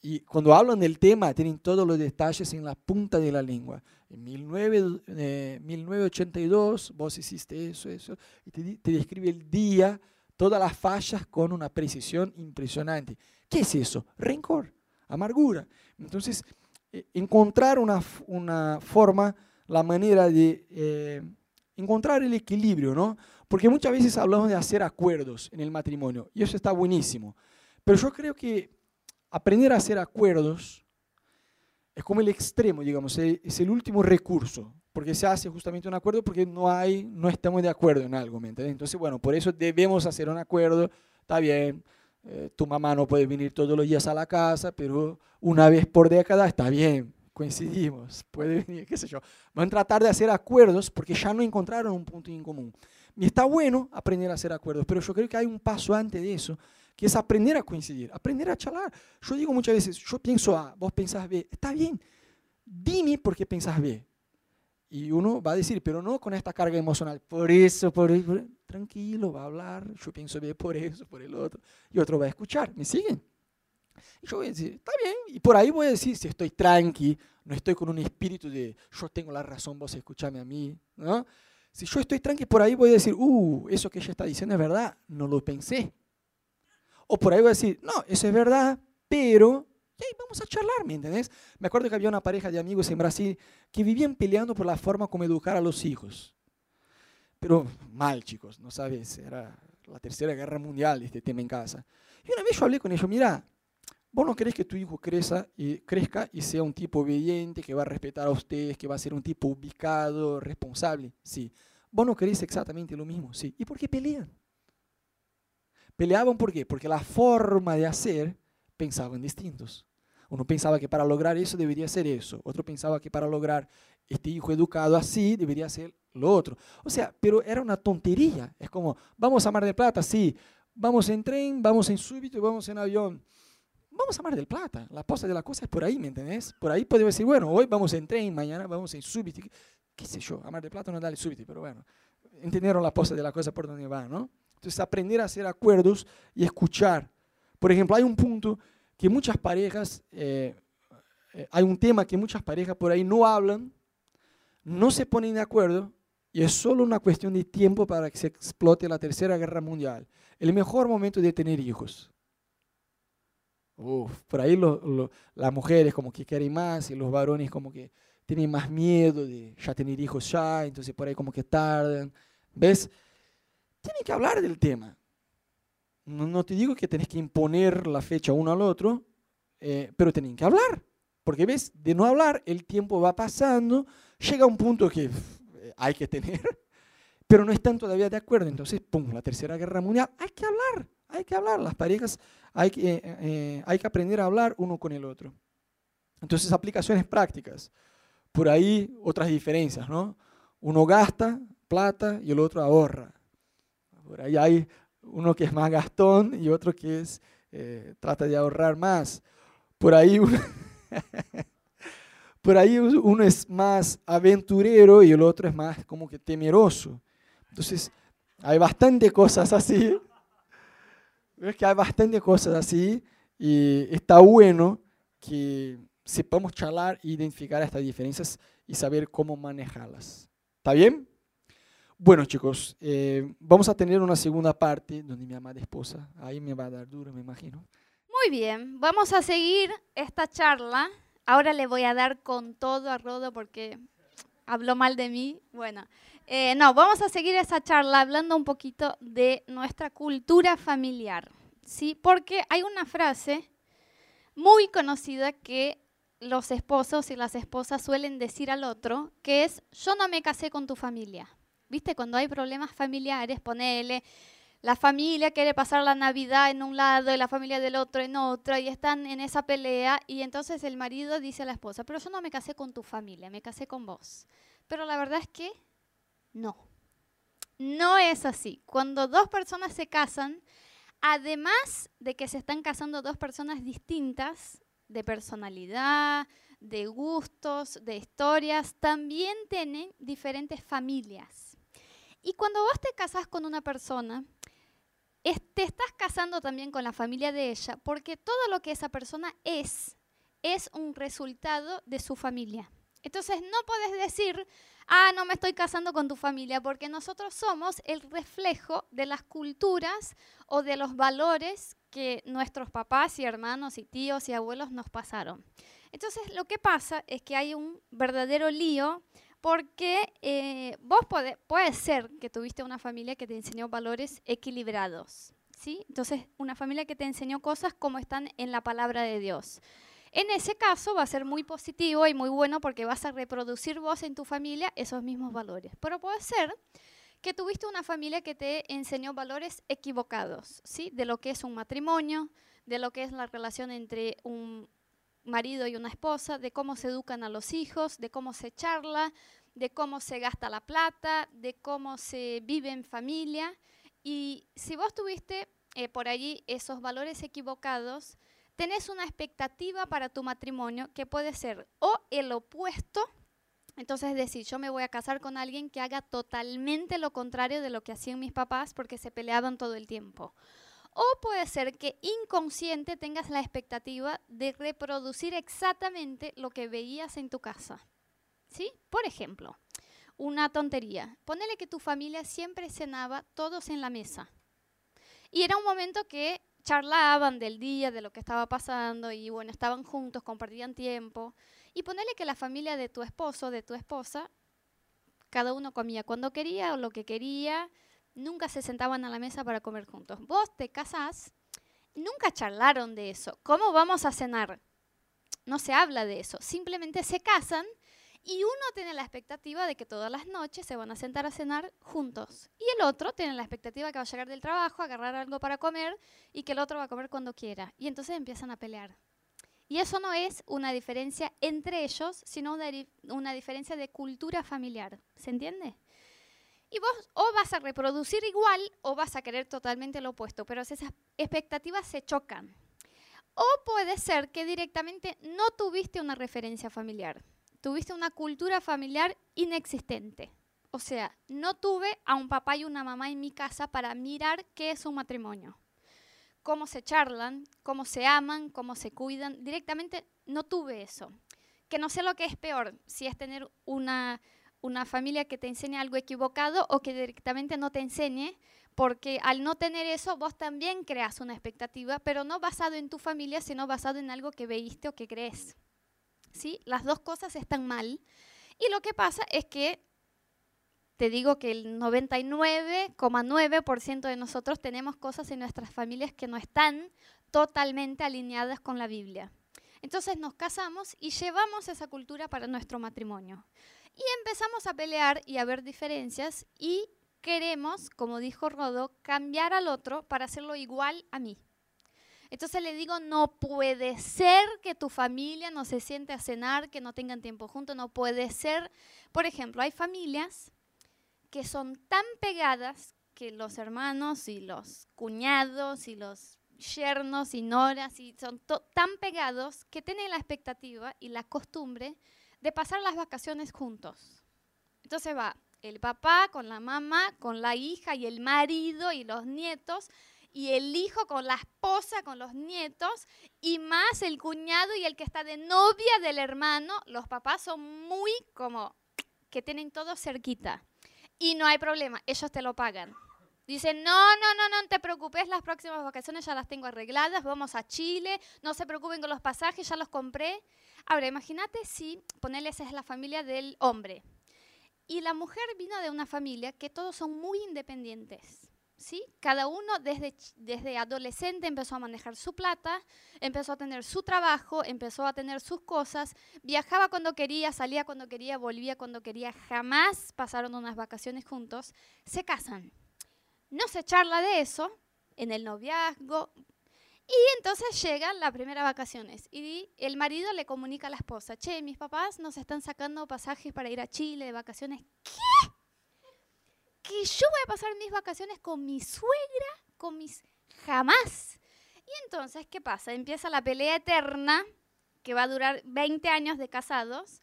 y cuando hablan del tema tienen todos los detalles en la punta de la lengua. En 1982 eh, vos hiciste eso, eso, y te, te describe el día, todas las fallas con una precisión impresionante. ¿Qué es eso? Rencor amargura. Entonces, eh, encontrar una, una, forma, la manera de eh, encontrar el equilibrio, ¿no? Porque muchas veces hablamos de hacer acuerdos en el matrimonio y eso está buenísimo. Pero yo creo que aprender a hacer acuerdos es como el extremo, digamos, es el último recurso, porque se hace justamente un acuerdo porque no hay, no estamos de acuerdo en algo, ¿me entiendes? Entonces, bueno, por eso debemos hacer un acuerdo, está bien, eh, tu mamá no puede venir todos los días a la casa, pero una vez por década está bien, coincidimos, puede venir, qué sé yo. Van a tratar de hacer acuerdos porque ya no encontraron un punto en común. Y está bueno aprender a hacer acuerdos, pero yo creo que hay un paso antes de eso, que es aprender a coincidir, aprender a charlar. Yo digo muchas veces, yo pienso A, vos pensás B, está bien, dime por qué pensás B. Y uno va a decir, pero no con esta carga emocional, por eso, por eso, tranquilo, va a hablar, yo pienso bien por eso, por el otro, y otro va a escuchar, ¿me siguen? Y yo voy a decir, está bien, y por ahí voy a decir, si estoy tranqui, no estoy con un espíritu de yo tengo la razón, vos escuchame a mí, ¿no? Si yo estoy tranqui, por ahí voy a decir, uh, eso que ella está diciendo es verdad, no lo pensé. O por ahí voy a decir, no, eso es verdad, pero y vamos a charlar, ¿me entendés? Me acuerdo que había una pareja de amigos en Brasil que vivían peleando por la forma como educar a los hijos. Pero mal, chicos, no sabes, era la tercera guerra mundial, este tema en casa. Y una vez yo hablé con ellos, mira, vos no querés que tu hijo crezca y, crezca y sea un tipo obediente, que va a respetar a ustedes, que va a ser un tipo ubicado, responsable. Sí. Vos no querés exactamente lo mismo. Sí. ¿Y por qué pelean? Peleaban por? Porque la forma de hacer pensaban distintos. Uno pensaba que para lograr eso debería ser eso. Otro pensaba que para lograr este hijo educado así debería ser lo otro. O sea, pero era una tontería. Es como, vamos a Mar del Plata, sí. Vamos en tren, vamos en súbito vamos en avión. Vamos a Mar del Plata. La posta de la cosa es por ahí, ¿me entendés? Por ahí podemos decir, bueno, hoy vamos en tren, mañana vamos en súbito. ¿Qué sé yo? A Mar del Plata no da el súbito, pero bueno. Entendieron la posta de la cosa por donde va, ¿no? Entonces, aprender a hacer acuerdos y escuchar. Por ejemplo, hay un punto que muchas parejas, eh, eh, hay un tema que muchas parejas por ahí no hablan, no se ponen de acuerdo y es solo una cuestión de tiempo para que se explote la tercera guerra mundial. El mejor momento de tener hijos. por ahí las mujeres como que quieren más y los varones como que tienen más miedo de ya tener hijos ya, entonces por ahí como que tardan. ¿Ves? Tienen que hablar del tema. No, te digo que tenés que imponer la fecha uno al otro, eh, pero tienen que hablar. Porque ves, de no hablar, el tiempo va pasando, llega un punto que hay que tener, *laughs* pero no están todavía de acuerdo. Entonces, pum, la tercera guerra mundial, hay que hablar, hay que hablar. Las parejas hay que, eh, eh, hay que aprender a hablar uno con el otro. Entonces, aplicaciones prácticas. Por ahí otras diferencias, ¿no? Uno gasta plata y el otro ahorra. Por ahí hay uno que es más gastón y otro que es eh, trata de ahorrar más. Por ahí uno *laughs* Por ahí uno es más aventurero y el otro es más como que temeroso. Entonces, hay bastante cosas así. Es que hay bastante cosas así y está bueno que sepamos charlar e identificar estas diferencias y saber cómo manejarlas. ¿Está bien? Bueno, chicos, eh, vamos a tener una segunda parte donde mi amada esposa, ahí me va a dar duro, me imagino. Muy bien, vamos a seguir esta charla Ahora le voy a dar con todo a Rodo porque habló mal de mí. Bueno, eh, no, vamos a seguir esa charla hablando un poquito de nuestra cultura familiar, ¿sí? Porque hay una frase muy conocida que los esposos y las esposas suelen decir al otro, que es, yo no me casé con tu familia. ¿Viste? Cuando hay problemas familiares, ponele, la familia quiere pasar la Navidad en un lado y la familia del otro en otro y están en esa pelea y entonces el marido dice a la esposa, pero yo no me casé con tu familia, me casé con vos. Pero la verdad es que no, no es así. Cuando dos personas se casan, además de que se están casando dos personas distintas de personalidad, de gustos, de historias, también tienen diferentes familias. Y cuando vos te casas con una persona, te estás casando también con la familia de ella, porque todo lo que esa persona es, es un resultado de su familia. Entonces no puedes decir, ah, no me estoy casando con tu familia, porque nosotros somos el reflejo de las culturas o de los valores que nuestros papás y hermanos y tíos y abuelos nos pasaron. Entonces lo que pasa es que hay un verdadero lío porque eh, vos puede, ser que tuviste una familia que te enseñó valores equilibrados, ¿sí? Entonces, una familia que te enseñó cosas como están en la palabra de Dios. En ese caso va a ser muy positivo y muy bueno porque vas a reproducir vos en tu familia esos mismos valores. Pero puede ser que tuviste una familia que te enseñó valores equivocados, ¿sí? De lo que es un matrimonio, de lo que es la relación entre un marido y una esposa, de cómo se educan a los hijos, de cómo se charla, de cómo se gasta la plata, de cómo se vive en familia. Y si vos tuviste eh, por allí esos valores equivocados, tenés una expectativa para tu matrimonio que puede ser o el opuesto, entonces decir, yo me voy a casar con alguien que haga totalmente lo contrario de lo que hacían mis papás porque se peleaban todo el tiempo. O puede ser que inconsciente tengas la expectativa de reproducir exactamente lo que veías en tu casa. ¿Sí? Por ejemplo, una tontería. Ponele que tu familia siempre cenaba todos en la mesa. Y era un momento que charlaban del día, de lo que estaba pasando, y bueno, estaban juntos, compartían tiempo. Y ponele que la familia de tu esposo, de tu esposa, cada uno comía cuando quería o lo que quería, nunca se sentaban a la mesa para comer juntos. Vos te casás, nunca charlaron de eso. ¿Cómo vamos a cenar? No se habla de eso. Simplemente se casan y uno tiene la expectativa de que todas las noches se van a sentar a cenar juntos. Y el otro tiene la expectativa de que va a llegar del trabajo, agarrar algo para comer y que el otro va a comer cuando quiera. Y entonces empiezan a pelear. Y eso no es una diferencia entre ellos, sino una, una diferencia de cultura familiar. ¿Se entiende? Y vos o vas a reproducir igual o vas a querer totalmente lo opuesto, pero esas expectativas se chocan. O puede ser que directamente no tuviste una referencia familiar, tuviste una cultura familiar inexistente. O sea, no tuve a un papá y una mamá en mi casa para mirar qué es un matrimonio. Cómo se charlan, cómo se aman, cómo se cuidan. Directamente no tuve eso. Que no sé lo que es peor, si es tener una una familia que te enseñe algo equivocado o que directamente no te enseñe, porque al no tener eso vos también creas una expectativa, pero no basado en tu familia, sino basado en algo que veiste o que crees. ¿Sí? Las dos cosas están mal. Y lo que pasa es que te digo que el 99,9% de nosotros tenemos cosas en nuestras familias que no están totalmente alineadas con la Biblia. Entonces nos casamos y llevamos esa cultura para nuestro matrimonio. Y empezamos a pelear y a ver diferencias y queremos, como dijo Rodo, cambiar al otro para hacerlo igual a mí. Entonces le digo, no puede ser que tu familia no se siente a cenar, que no tengan tiempo juntos, no puede ser. Por ejemplo, hay familias que son tan pegadas que los hermanos y los cuñados y los yernos y noras y son tan pegados que tienen la expectativa y la costumbre de pasar las vacaciones juntos. Entonces va el papá con la mamá, con la hija y el marido y los nietos, y el hijo con la esposa, con los nietos, y más el cuñado y el que está de novia del hermano. Los papás son muy como que tienen todo cerquita. Y no hay problema, ellos te lo pagan. Dicen, no, no, no, no te preocupes, las próximas vacaciones ya las tengo arregladas, vamos a Chile, no se preocupen con los pasajes, ya los compré. Ahora, imagínate si, ponerle esa es la familia del hombre. Y la mujer vino de una familia que todos son muy independientes. ¿sí? Cada uno desde, desde adolescente empezó a manejar su plata, empezó a tener su trabajo, empezó a tener sus cosas, viajaba cuando quería, salía cuando quería, volvía cuando quería, jamás pasaron unas vacaciones juntos, se casan no se charla de eso en el noviazgo. Y entonces llegan las primeras vacaciones y el marido le comunica a la esposa, che, mis papás nos están sacando pasajes para ir a Chile de vacaciones. ¿Qué? Que yo voy a pasar mis vacaciones con mi suegra, con mis... Jamás. Y entonces, ¿qué pasa? Empieza la pelea eterna, que va a durar 20 años de casados,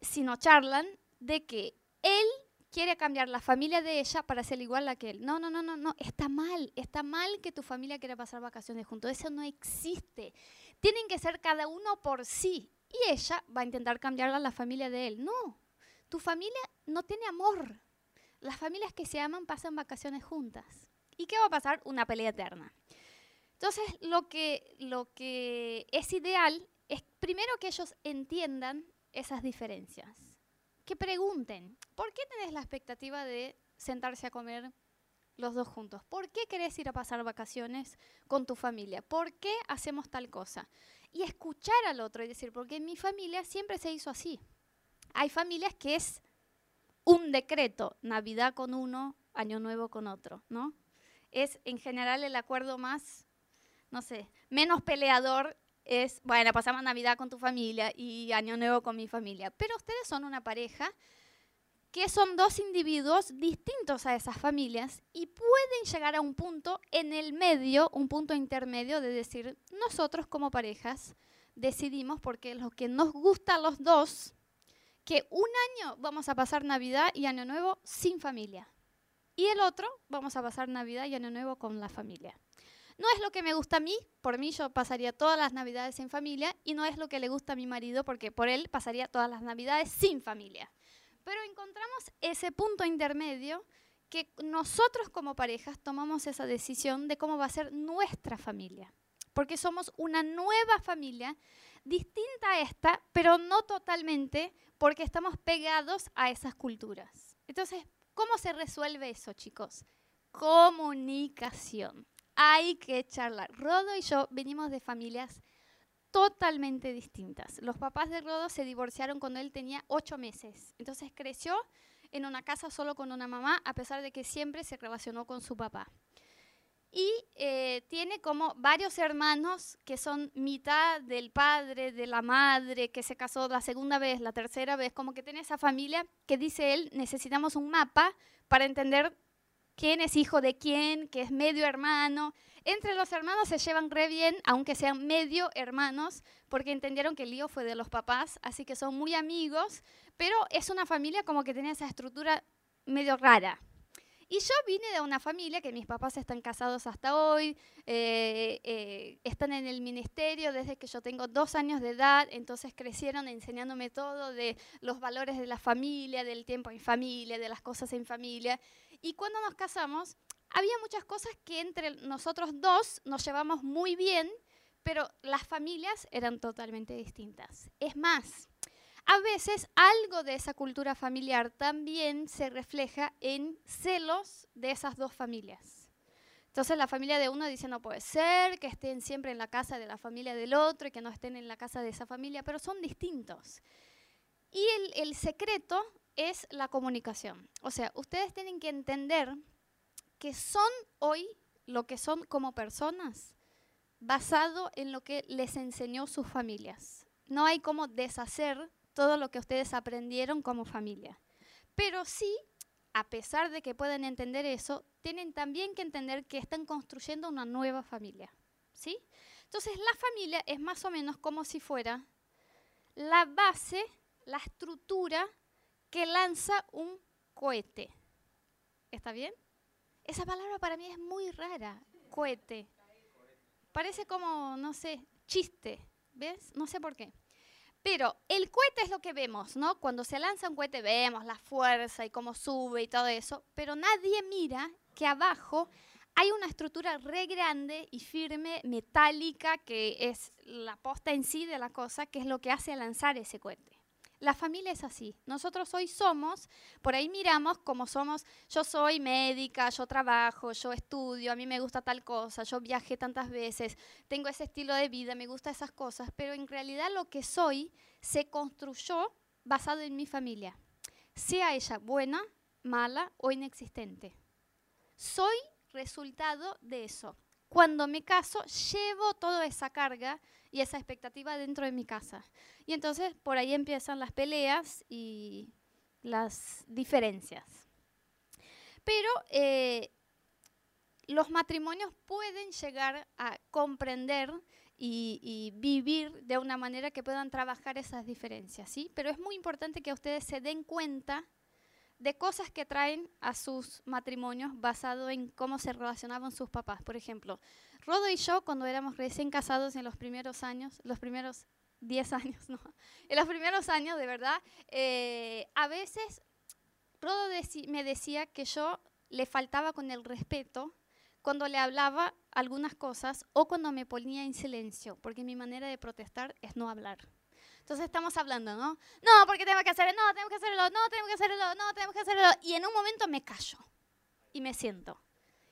si no charlan, de que él quiere cambiar la familia de ella para ser igual a que él. No, no, no, no, no, está mal, está mal que tu familia quiera pasar vacaciones juntos, eso no existe. Tienen que ser cada uno por sí y ella va a intentar cambiar a la familia de él. No, tu familia no tiene amor. Las familias que se aman pasan vacaciones juntas. ¿Y qué va a pasar? Una pelea eterna. Entonces, lo que, lo que es ideal es primero que ellos entiendan esas diferencias que pregunten, ¿por qué tenés la expectativa de sentarse a comer los dos juntos? ¿Por qué querés ir a pasar vacaciones con tu familia? ¿Por qué hacemos tal cosa? Y escuchar al otro y decir, porque en mi familia siempre se hizo así. Hay familias que es un decreto, Navidad con uno, Año Nuevo con otro, ¿no? Es en general el acuerdo más, no sé, menos peleador es, bueno, pasamos Navidad con tu familia y Año Nuevo con mi familia. Pero ustedes son una pareja que son dos individuos distintos a esas familias y pueden llegar a un punto en el medio, un punto intermedio de decir, nosotros como parejas decidimos, porque lo que nos gusta a los dos, que un año vamos a pasar Navidad y Año Nuevo sin familia. Y el otro vamos a pasar Navidad y Año Nuevo con la familia. No es lo que me gusta a mí, por mí yo pasaría todas las navidades en familia y no es lo que le gusta a mi marido porque por él pasaría todas las navidades sin familia. Pero encontramos ese punto intermedio que nosotros como parejas tomamos esa decisión de cómo va a ser nuestra familia. Porque somos una nueva familia distinta a esta, pero no totalmente porque estamos pegados a esas culturas. Entonces, ¿cómo se resuelve eso, chicos? comunicación. Hay que charlar. Rodo y yo venimos de familias totalmente distintas. Los papás de Rodo se divorciaron cuando él tenía ocho meses. Entonces creció en una casa solo con una mamá, a pesar de que siempre se relacionó con su papá. Y eh, tiene como varios hermanos que son mitad del padre, de la madre, que se casó la segunda vez, la tercera vez, como que tiene esa familia que dice él, necesitamos un mapa para entender quién es hijo de quién, que es medio hermano. Entre los hermanos se llevan re bien, aunque sean medio hermanos, porque entendieron que el lío fue de los papás, así que son muy amigos, pero es una familia como que tiene esa estructura medio rara. Y yo vine de una familia que mis papás están casados hasta hoy, eh, eh, están en el ministerio desde que yo tengo dos años de edad, entonces crecieron enseñándome todo de los valores de la familia, del tiempo en familia, de las cosas en familia. Y cuando nos casamos, había muchas cosas que entre nosotros dos nos llevamos muy bien, pero las familias eran totalmente distintas. Es más, a veces algo de esa cultura familiar también se refleja en celos de esas dos familias. Entonces la familia de uno dice, no puede ser que estén siempre en la casa de la familia del otro y que no estén en la casa de esa familia, pero son distintos. Y el, el secreto es la comunicación. O sea, ustedes tienen que entender que son hoy lo que son como personas basado en lo que les enseñó sus familias. No hay como deshacer todo lo que ustedes aprendieron como familia. Pero sí, a pesar de que pueden entender eso, tienen también que entender que están construyendo una nueva familia. ¿Sí? Entonces, la familia es más o menos como si fuera la base, la estructura que lanza un cohete. ¿Está bien? Esa palabra para mí es muy rara, cohete. Parece como, no sé, chiste, ¿ves? No sé por qué. Pero el cohete es lo que vemos, ¿no? Cuando se lanza un cohete vemos la fuerza y cómo sube y todo eso, pero nadie mira que abajo hay una estructura re grande y firme, metálica, que es la posta en sí de la cosa, que es lo que hace lanzar ese cohete. La familia es así. Nosotros hoy somos, por ahí miramos como somos, yo soy médica, yo trabajo, yo estudio, a mí me gusta tal cosa, yo viajé tantas veces, tengo ese estilo de vida, me gusta esas cosas, pero en realidad lo que soy se construyó basado en mi familia, sea ella buena, mala o inexistente. Soy resultado de eso. Cuando me caso, llevo toda esa carga y esa expectativa dentro de mi casa. Y entonces por ahí empiezan las peleas y las diferencias. Pero eh, los matrimonios pueden llegar a comprender y, y, vivir de una manera que puedan trabajar esas diferencias, ¿sí? Pero es muy importante que ustedes se den cuenta de cosas que traen a sus matrimonios basado en cómo se relacionaban sus papás. Por ejemplo, Rodo y yo, cuando éramos recién casados en los primeros años, los primeros 10 años, ¿no? En los primeros años, de verdad, eh, a veces Rodo me decía que yo le faltaba con el respeto cuando le hablaba algunas cosas o cuando me ponía en silencio, porque mi manera de protestar es no hablar. Entonces estamos hablando, ¿no? No, porque tengo que hacerlo, no, tengo que hacerlo, no, tengo que hacerlo, no, tenemos que hacerlo. Y en un momento me callo y me siento.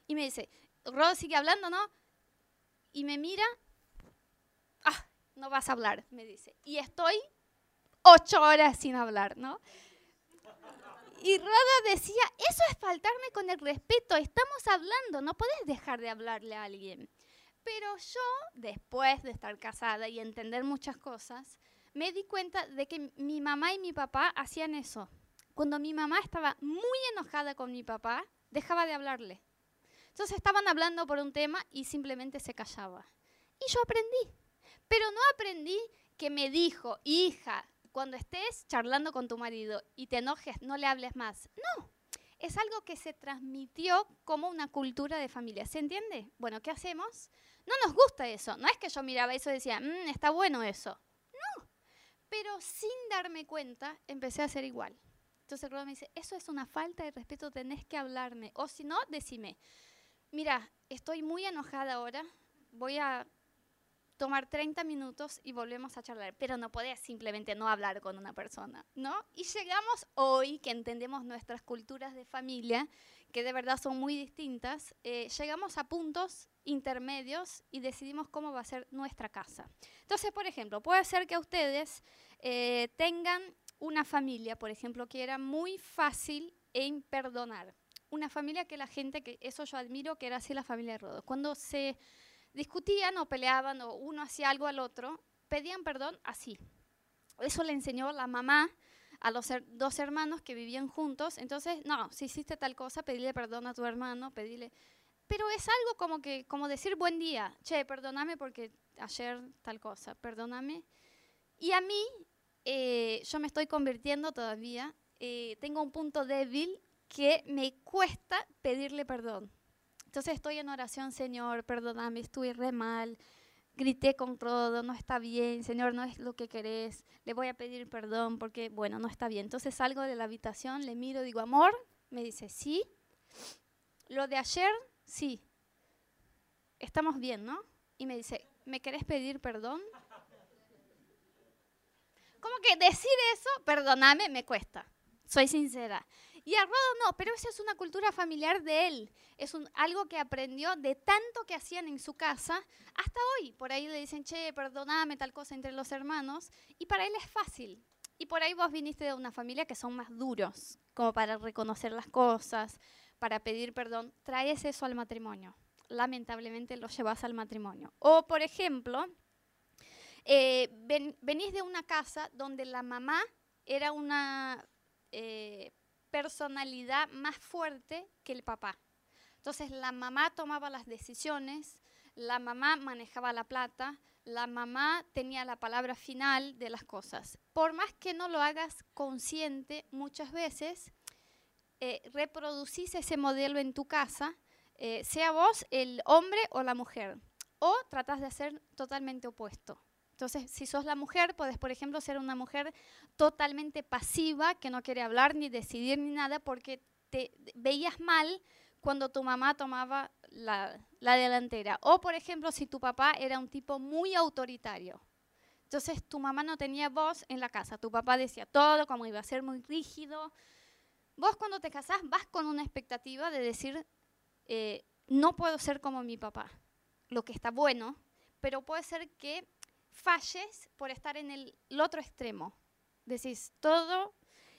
Y me dice, Rod sigue hablando, ¿no? Y me mira, ah, no vas a hablar, me dice. Y estoy ocho horas sin hablar, ¿no? Y Roda decía, eso es faltarme con el respeto, estamos hablando, no puedes dejar de hablarle a alguien. Pero yo, después de estar casada y entender muchas cosas, me di cuenta de que mi mamá y mi papá hacían eso. Cuando mi mamá estaba muy enojada con mi papá, dejaba de hablarle. Entonces estaban hablando por un tema y simplemente se callaba. Y yo aprendí. Pero no aprendí que me dijo, hija, cuando estés charlando con tu marido y te enojes, no le hables más. No, es algo que se transmitió como una cultura de familia. ¿Se entiende? Bueno, ¿qué hacemos? No nos gusta eso. No es que yo miraba eso y decía, mm, está bueno eso. Pero sin darme cuenta, empecé a hacer igual. Entonces Rodo me dice, eso es una falta de respeto, tenés que hablarme. O si no, decime, mira, estoy muy enojada ahora, voy a tomar 30 minutos y volvemos a charlar, pero no podés simplemente no hablar con una persona, ¿no? Y llegamos hoy, que entendemos nuestras culturas de familia, que de verdad son muy distintas, eh, llegamos a puntos intermedios y decidimos cómo va a ser nuestra casa. Entonces, por ejemplo, puede ser que ustedes eh, tengan una familia, por ejemplo, que era muy fácil en perdonar. Una familia que la gente, que eso yo admiro, que era así la familia de Rodo. Cuando se discutían o peleaban o uno hacía algo al otro, pedían perdón así. Eso le enseñó la mamá a los dos hermanos que vivían juntos. Entonces, no, si hiciste tal cosa, pedile perdón a tu hermano, pedile... Pero es algo como que, como decir buen día, che, perdóname porque ayer tal cosa, perdóname. Y a mí, eh, yo me estoy convirtiendo todavía, eh, tengo un punto débil que me cuesta pedirle perdón. Entonces estoy en oración, Señor, perdóname, estuve re mal, grité con todo, no está bien, Señor, no es lo que querés, le voy a pedir perdón porque, bueno, no está bien. Entonces salgo de la habitación, le miro, digo, amor, me dice, sí. Lo de ayer, sí. Estamos bien, ¿no? Y me dice, ¿me querés pedir perdón? Como que decir eso, perdóname, me cuesta. Soy sincera. Y a Rodo no, pero esa es una cultura familiar de él. Es algo que aprendió de tanto que hacían en su casa hasta hoy. Por ahí le dicen, che, perdoname tal cosa entre los hermanos. Y para él es fácil. Y por ahí vos viniste de una familia que son más duros, como para reconocer las cosas, para pedir perdón. Traes eso al matrimonio. Lamentablemente lo llevas al matrimonio. O, por ejemplo, eh, venís de una casa donde la mamá era una eh, personalidad más fuerte que el papá. Entonces la mamá tomaba las decisiones, la mamá manejaba la plata, la mamá tenía la palabra final de las cosas. Por más que no lo hagas consciente, muchas veces eh, reproducís ese modelo en tu casa, eh, sea vos el hombre o la mujer, o tratás de hacer totalmente opuesto. Entonces, si sos la mujer, puedes, por ejemplo, ser una mujer totalmente pasiva, que no quiere hablar ni decidir ni nada, porque te veías mal cuando tu mamá tomaba la, delantera. O, por ejemplo, si tu papá era un tipo muy autoritario. Entonces, tu mamá no tenía voz en la casa. Tu papá decía todo, como iba a ser muy rígido. Vos cuando te casás vas con una expectativa de decir, eh, no puedo ser como mi papá, lo que está bueno, pero puede ser que falles por estar en el, otro extremo. Decís, todo...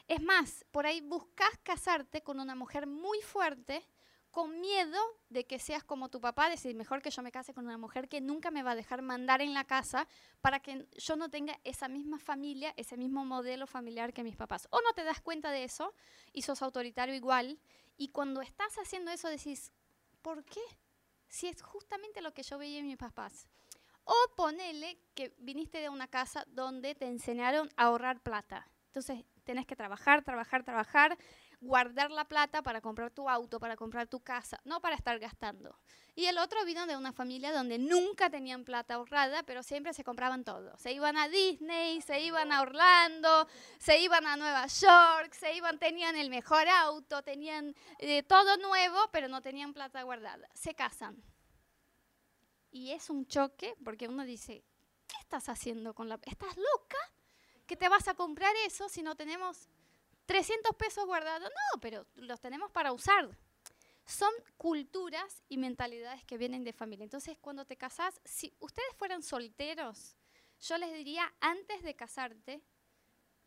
Es más, por ahí buscas casarte con una mujer muy fuerte con miedo de que seas como tu papá, decir, mejor que yo me case con una mujer que nunca me va a dejar mandar en la casa para que yo no tenga esa misma familia, ese mismo modelo familiar que mis papás. O no te das cuenta de eso y sos autoritario igual. Y cuando estás haciendo eso decís, ¿por qué? Si es justamente lo que yo veía en mis papás. O ponele que viniste de una casa donde te enseñaron a ahorrar plata. Entonces tenés que trabajar, trabajar, trabajar, guardar la plata para comprar tu auto, para comprar tu casa, no para estar gastando. Y el otro vino de una familia donde nunca tenían plata ahorrada, pero siempre se compraban todo. Se iban a Disney, se iban a Orlando, se iban a Nueva York, se iban, tenían el mejor auto, tenían eh, todo nuevo, pero no tenían plata guardada. Se casan y es un choque porque uno dice, ¿qué estás haciendo con la... ¿Estás loca? ¿Que te vas a comprar eso si no tenemos 300 pesos guardados? No, pero los tenemos para usar. Son culturas y mentalidades que vienen de familia. Entonces, cuando te casás, si ustedes fueran solteros, yo les diría, antes de casarte,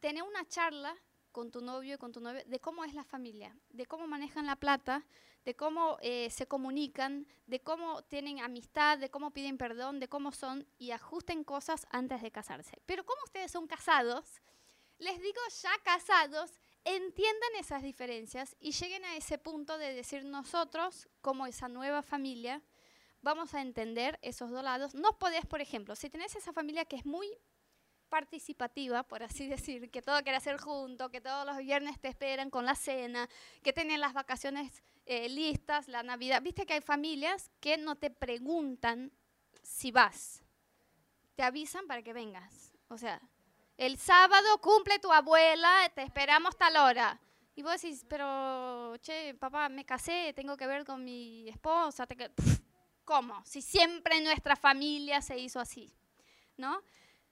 tener una charla con tu novio y con tu novia de cómo es la familia, de cómo manejan la plata, de cómo eh, se comunican, de cómo tienen amistad, de cómo piden perdón, de cómo son y ajusten cosas antes de casarse. Pero como ustedes son casados, les digo ya casados, entiendan esas diferencias y lleguen a ese punto de decir nosotros, como esa nueva familia, vamos a entender esos dos lados. No podés, por ejemplo, si tenés esa familia que es muy participativa, por así *laughs* decir, que todo quiere hacer junto, que todos los viernes te esperan con la cena, que tienen las vacaciones eh, listas, la Navidad. Viste que hay familias que no te preguntan si vas, te avisan para que vengas. O sea, el sábado cumple tu abuela, te esperamos tal hora. Y vos decís, pero, che, papá, me casé, tengo que ver con mi esposa. ¿Cómo? Si siempre nuestra familia se hizo así. ¿no?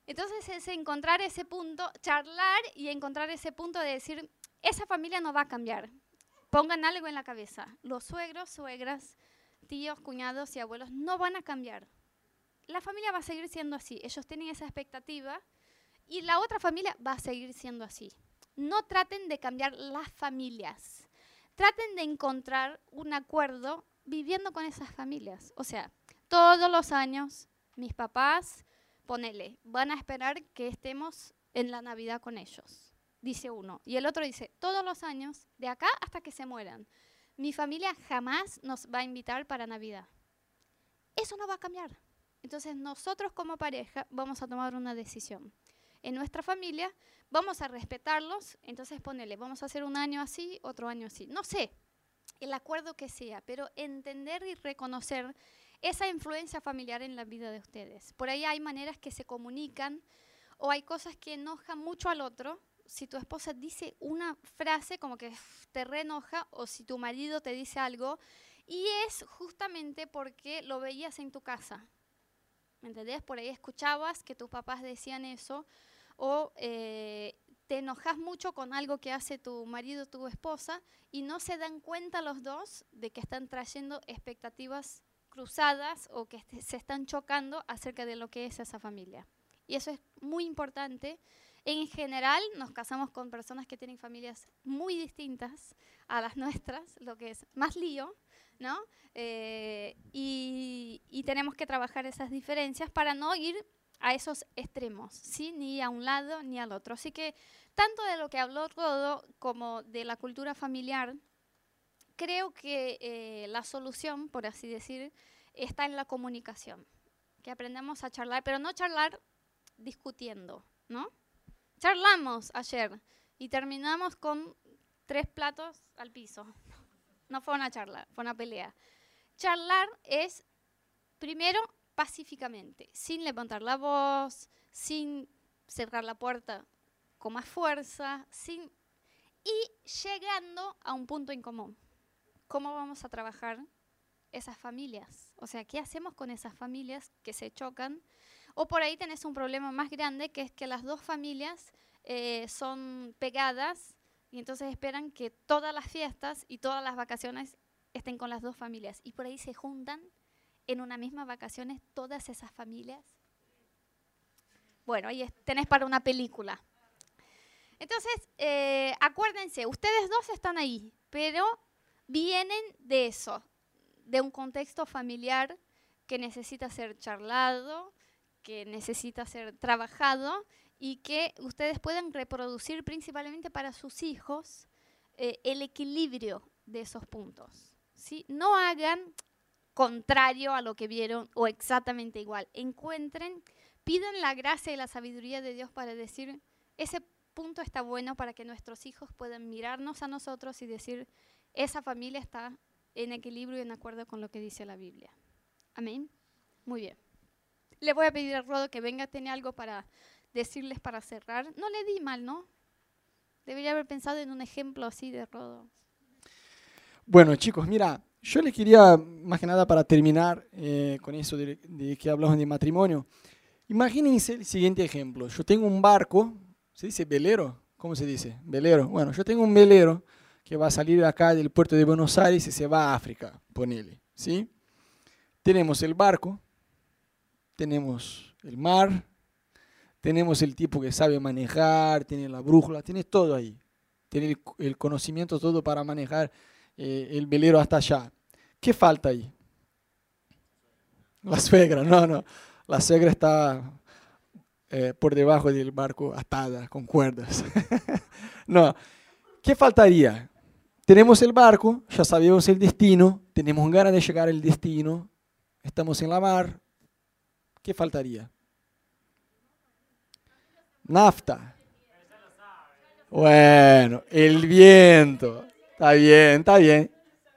Entonces es encontrar ese punto, charlar y encontrar ese punto de decir, esa familia no va a cambiar. Pongan algo en la cabeza. Los suegros, suegras, tíos, cuñados y abuelos no van a cambiar. La familia va a seguir siendo así. Ellos tienen esa expectativa y la otra familia va a seguir siendo así. No traten de cambiar las familias. Traten de encontrar un acuerdo viviendo con esas familias. O sea, todos los años mis papás, ponele, van a esperar que estemos en la Navidad con ellos, dice uno. Y el otro dice, todos los años, de acá hasta que se mueran, mi familia jamás nos va a invitar para Navidad. Eso no va a cambiar. Entonces nosotros como pareja vamos a tomar una decisión. En nuestra familia vamos a respetarlos, entonces ponele, vamos a hacer un año así, otro año así. No sé, el acuerdo que sea, pero entender y reconocer esa influencia familiar en la vida de ustedes. Por ahí hay maneras que se comunican o hay cosas que enojan mucho al otro. Si tu esposa dice una frase como que te reenoja o si tu marido te dice algo y es justamente porque lo veías en tu casa. ¿Me entendés? Por ahí escuchabas que tus papás decían eso o eh, te enojas mucho con algo que hace tu marido o tu esposa y no se dan cuenta los dos de que están trayendo expectativas cruzadas o que se están chocando acerca de lo que es esa familia. Y eso es muy importante. En general nos casamos con personas que tienen familias muy distintas a las nuestras, lo que es más lío, ¿no? Eh, y, y tenemos que trabajar esas diferencias para no ir a esos extremos, ¿sí? ni a un lado ni al otro. Así que tanto de lo que habló todo como de la cultura familiar, creo que eh, la solución, por así decir, está en la comunicación, que aprendamos a charlar, pero no charlar discutiendo, ¿no? Charlamos ayer y terminamos con tres platos al piso. No fue una charla, fue una pelea. Charlar es, primero, pacíficamente, sin levantar la voz, sin cerrar la puerta con más fuerza, sin y llegando a un punto en común. ¿Cómo vamos a trabajar esas familias? O sea, ¿qué hacemos con esas familias que se chocan? O por ahí tenés un problema más grande, que es que las dos familias eh, son pegadas y entonces esperan que todas las fiestas y todas las vacaciones estén con las dos familias. Y por ahí se juntan en una misma vacaciones todas esas familias? Bueno, ahí tenés para una película. Entonces, eh, acuérdense, ustedes dos están ahí, pero vienen de eso, de un contexto familiar que necesita ser charlado, que necesita ser trabajado y que ustedes puedan reproducir principalmente para sus hijos eh, el equilibrio de esos puntos. ¿sí? No hagan contrario a lo que vieron o exactamente igual. Encuentren, pidan la gracia y la sabiduría de Dios para decir, ese punto está bueno para que nuestros hijos puedan mirarnos a nosotros y decir, esa familia está en equilibrio y en acuerdo con lo que dice la Biblia. Amén. Muy bien. Le voy a pedir a Rodo que venga, tiene algo para decirles para cerrar. No le di mal, ¿no? Debería haber pensado en un ejemplo así de Rodo. Bueno, chicos, mira, yo les quería, más que nada para terminar eh, con eso de, que hablamos de matrimonio, imagínense el siguiente ejemplo. Yo tengo un barco, ¿se dice velero? ¿Cómo se dice? Velero. Bueno, yo tengo un velero que va a salir acá del puerto de Buenos Aires y se va a África, ponele, ¿sí? Tenemos el barco, tenemos el mar, tenemos el tipo que sabe manejar, tiene la brújula, tiene todo ahí. Tiene el conocimiento todo para manejar eh, el velero hasta allá. ¿Qué falta ahí? La suegra, no, no. La suegra está eh, por debajo del barco atada con cuerdas. *laughs* no. ¿Qué faltaría? Tenemos el barco, ya sabemos el destino, tenemos ganas de llegar al destino, estamos en la mar. ¿Qué faltaría? Nafta. Bueno, el viento. Está bien, está bien.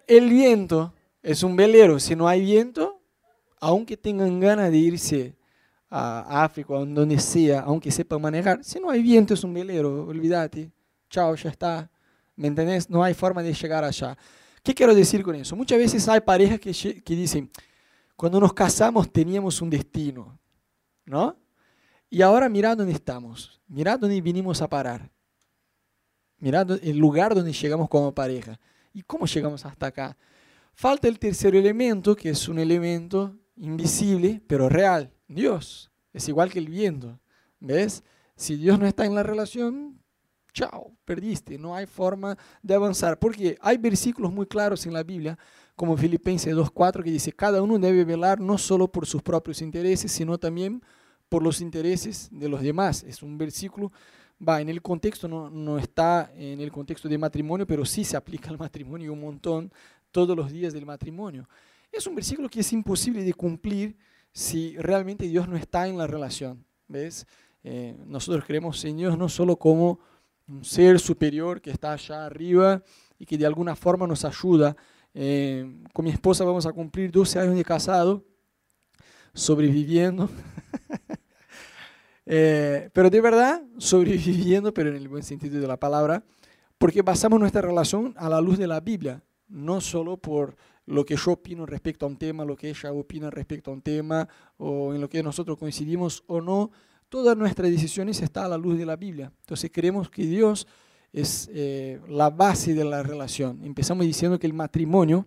El viento es un velero. Si no hay viento, aunque tengan ganas de irse a África o donde sea, aunque sepan manejar, si no hay viento es un velero, olvídate. Chao, ya está. ¿Me? No hay forma de llegar allá. ¿Qué quiero decir con eso? Muchas veces hay parejas que dicen, cuando nos casamos teníamos un destino, ¿no? Y ahora mirad dónde estamos, mirad dónde vinimos a parar, mirad el lugar donde llegamos como pareja. ¿Y cómo llegamos hasta acá? Falta el tercer elemento, que es un elemento invisible, pero real, Dios. Es igual que el viento, ¿ves? Si Dios no está en la relación, chao, perdiste, no hay forma de avanzar. Porque hay versículos muy claros en la Biblia, como Filipenses 2.4, que dice, cada uno debe velar no solo por sus propios intereses, sino también por los intereses de los demás. Es un versículo, va, en el contexto, no, no está en el contexto de matrimonio, pero sí se aplica al matrimonio un montón todos los días del matrimonio. Es un versículo que es imposible de cumplir si realmente Dios no está en la relación. ¿Ves? Eh, nosotros creemos en Dios no solo como un ser superior que está allá arriba y que de alguna forma nos ayuda. Eh, con mi esposa vamos a cumplir 12 años de casado, sobreviviendo. *laughs* Eh, pero de verdad, sobreviviendo, pero en el buen sentido de la palabra, porque basamos nuestra relación a la luz de la Biblia, no solo por lo que yo opino respecto a un tema, lo que ella opina respecto a un tema, o en lo que nosotros coincidimos o no, todas nuestras decisiones están a la luz de la Biblia. Entonces creemos que Dios es eh, la base de la relación. Empezamos diciendo que el matrimonio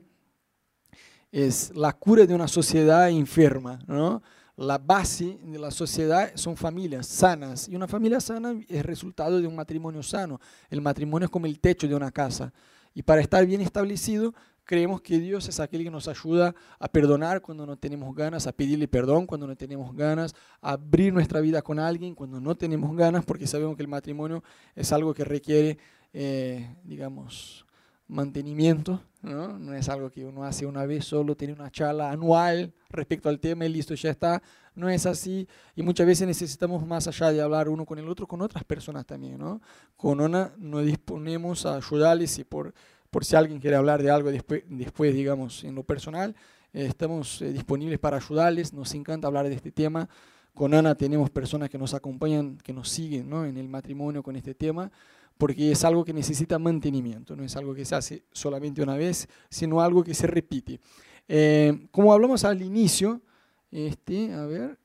es la cura de una sociedad enferma, ¿no? La base de la sociedad son familias sanas y una familia sana es resultado de un matrimonio sano. El matrimonio es como el techo de una casa y para estar bien establecido creemos que Dios es aquel que nos ayuda a perdonar cuando no tenemos ganas, a pedirle perdón cuando no tenemos ganas, a abrir nuestra vida con alguien cuando no tenemos ganas, porque sabemos que el matrimonio es algo que requiere, eh, digamos, mantenimiento, ¿no? ¿no? es algo que uno hace una vez solo, tiene una charla anual respecto al tema y listo, ya está. No es así y muchas veces necesitamos más allá de hablar uno con el otro, con otras personas también. ¿no? Con una nos disponemos a ayudarles y por por si alguien quiere hablar de algo después, digamos, en lo personal, eh, estamos eh, disponibles para ayudarles, nos encanta hablar de este tema. Con Ana tenemos personas que nos acompañan, que nos siguen ¿no? en el matrimonio con este tema, porque es algo que necesita mantenimiento, no es algo que se hace solamente una vez, sino algo que se repite. Eh, como hablamos al inicio, este, a ver,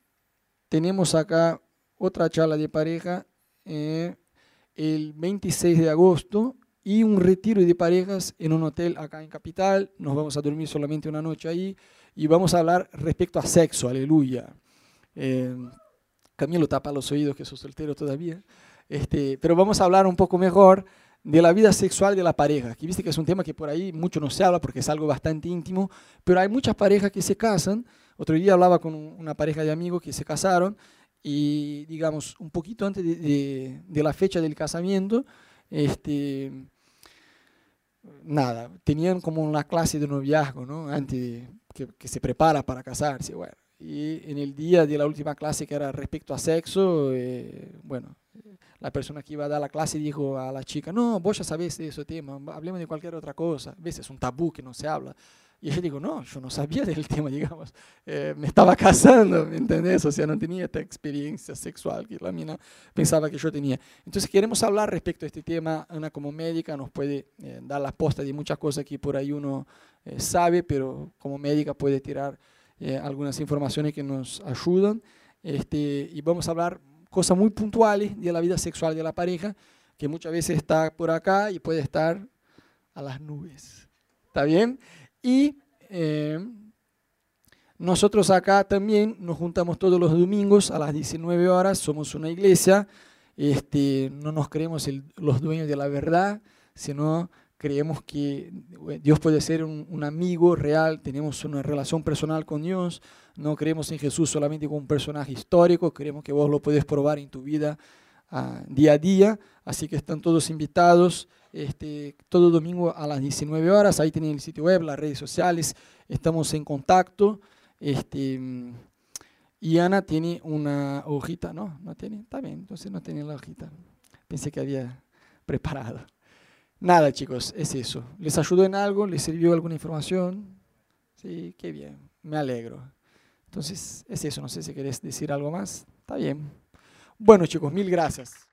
tenemos acá otra charla de pareja el 26 de agosto y un retiro de parejas en un hotel acá en Capital. Nos vamos a dormir solamente una noche ahí y vamos a hablar respecto a sexo, aleluya. Eh, Camilo tapa los oídos que soy soltero todavía. Este, pero vamos a hablar un poco mejor de la vida sexual de la pareja. Aquí viste que es un tema que por ahí mucho no se habla porque es algo bastante íntimo, pero hay muchas parejas que se casan. Otro día hablaba con una pareja de amigos que se casaron y, digamos, un poquito antes de, de la fecha del casamiento, este, nada, tenían como una clase de noviazgo, ¿no? Antes que, que, se prepara para casarse, bueno. Y en el día de la última clase que era respecto a sexo, eh, bueno, la persona que iba a dar la clase dijo a la chica, no, vos ya sabés de ese tema, hablemos de cualquier otra cosa. ¿Ves? Es un tabú que no se habla. Y ella dijo, no, yo no sabía del tema, *laughs* digamos, eh, me estaba casando, ¿me entendés? O sea, no tenía esta experiencia sexual que la mina pensaba que yo tenía. Entonces queremos hablar respecto a este tema, Ana como médica nos puede eh, dar la posta de muchas cosas que por ahí uno eh, sabe, pero como médica puede tirar algunas informaciones que nos ayudan. Este, y vamos a hablar cosas muy puntuales de la vida sexual de la pareja, que muchas veces está por acá y puede estar a las nubes. ¿Está bien? Y eh, nosotros acá también nos juntamos todos los domingos a las 19 horas, somos una iglesia, este, no nos creemos los dueños de la verdad, sino creemos que Dios puede ser un, amigo real, tenemos una relación personal con Dios, no creemos en Jesús solamente como un personaje histórico, creemos que vos lo puedes probar en tu vida ah, día a día, así que están todos invitados este, todo domingo a las 19 horas. Ahí tienen el sitio web, las redes sociales, estamos en contacto. Este, y Ana tiene una hojita, ¿no? ¿No tiene? Está bien, entonces no tiene la hojita. Pensé que había preparado. Nada, chicos, es eso. ¿Les ayudó en algo? ¿Les sirvió alguna información? Sí, qué bien, me alegro. Entonces, es eso, no sé si querés decir algo más. Está bien. Bueno, chicos, mil gracias.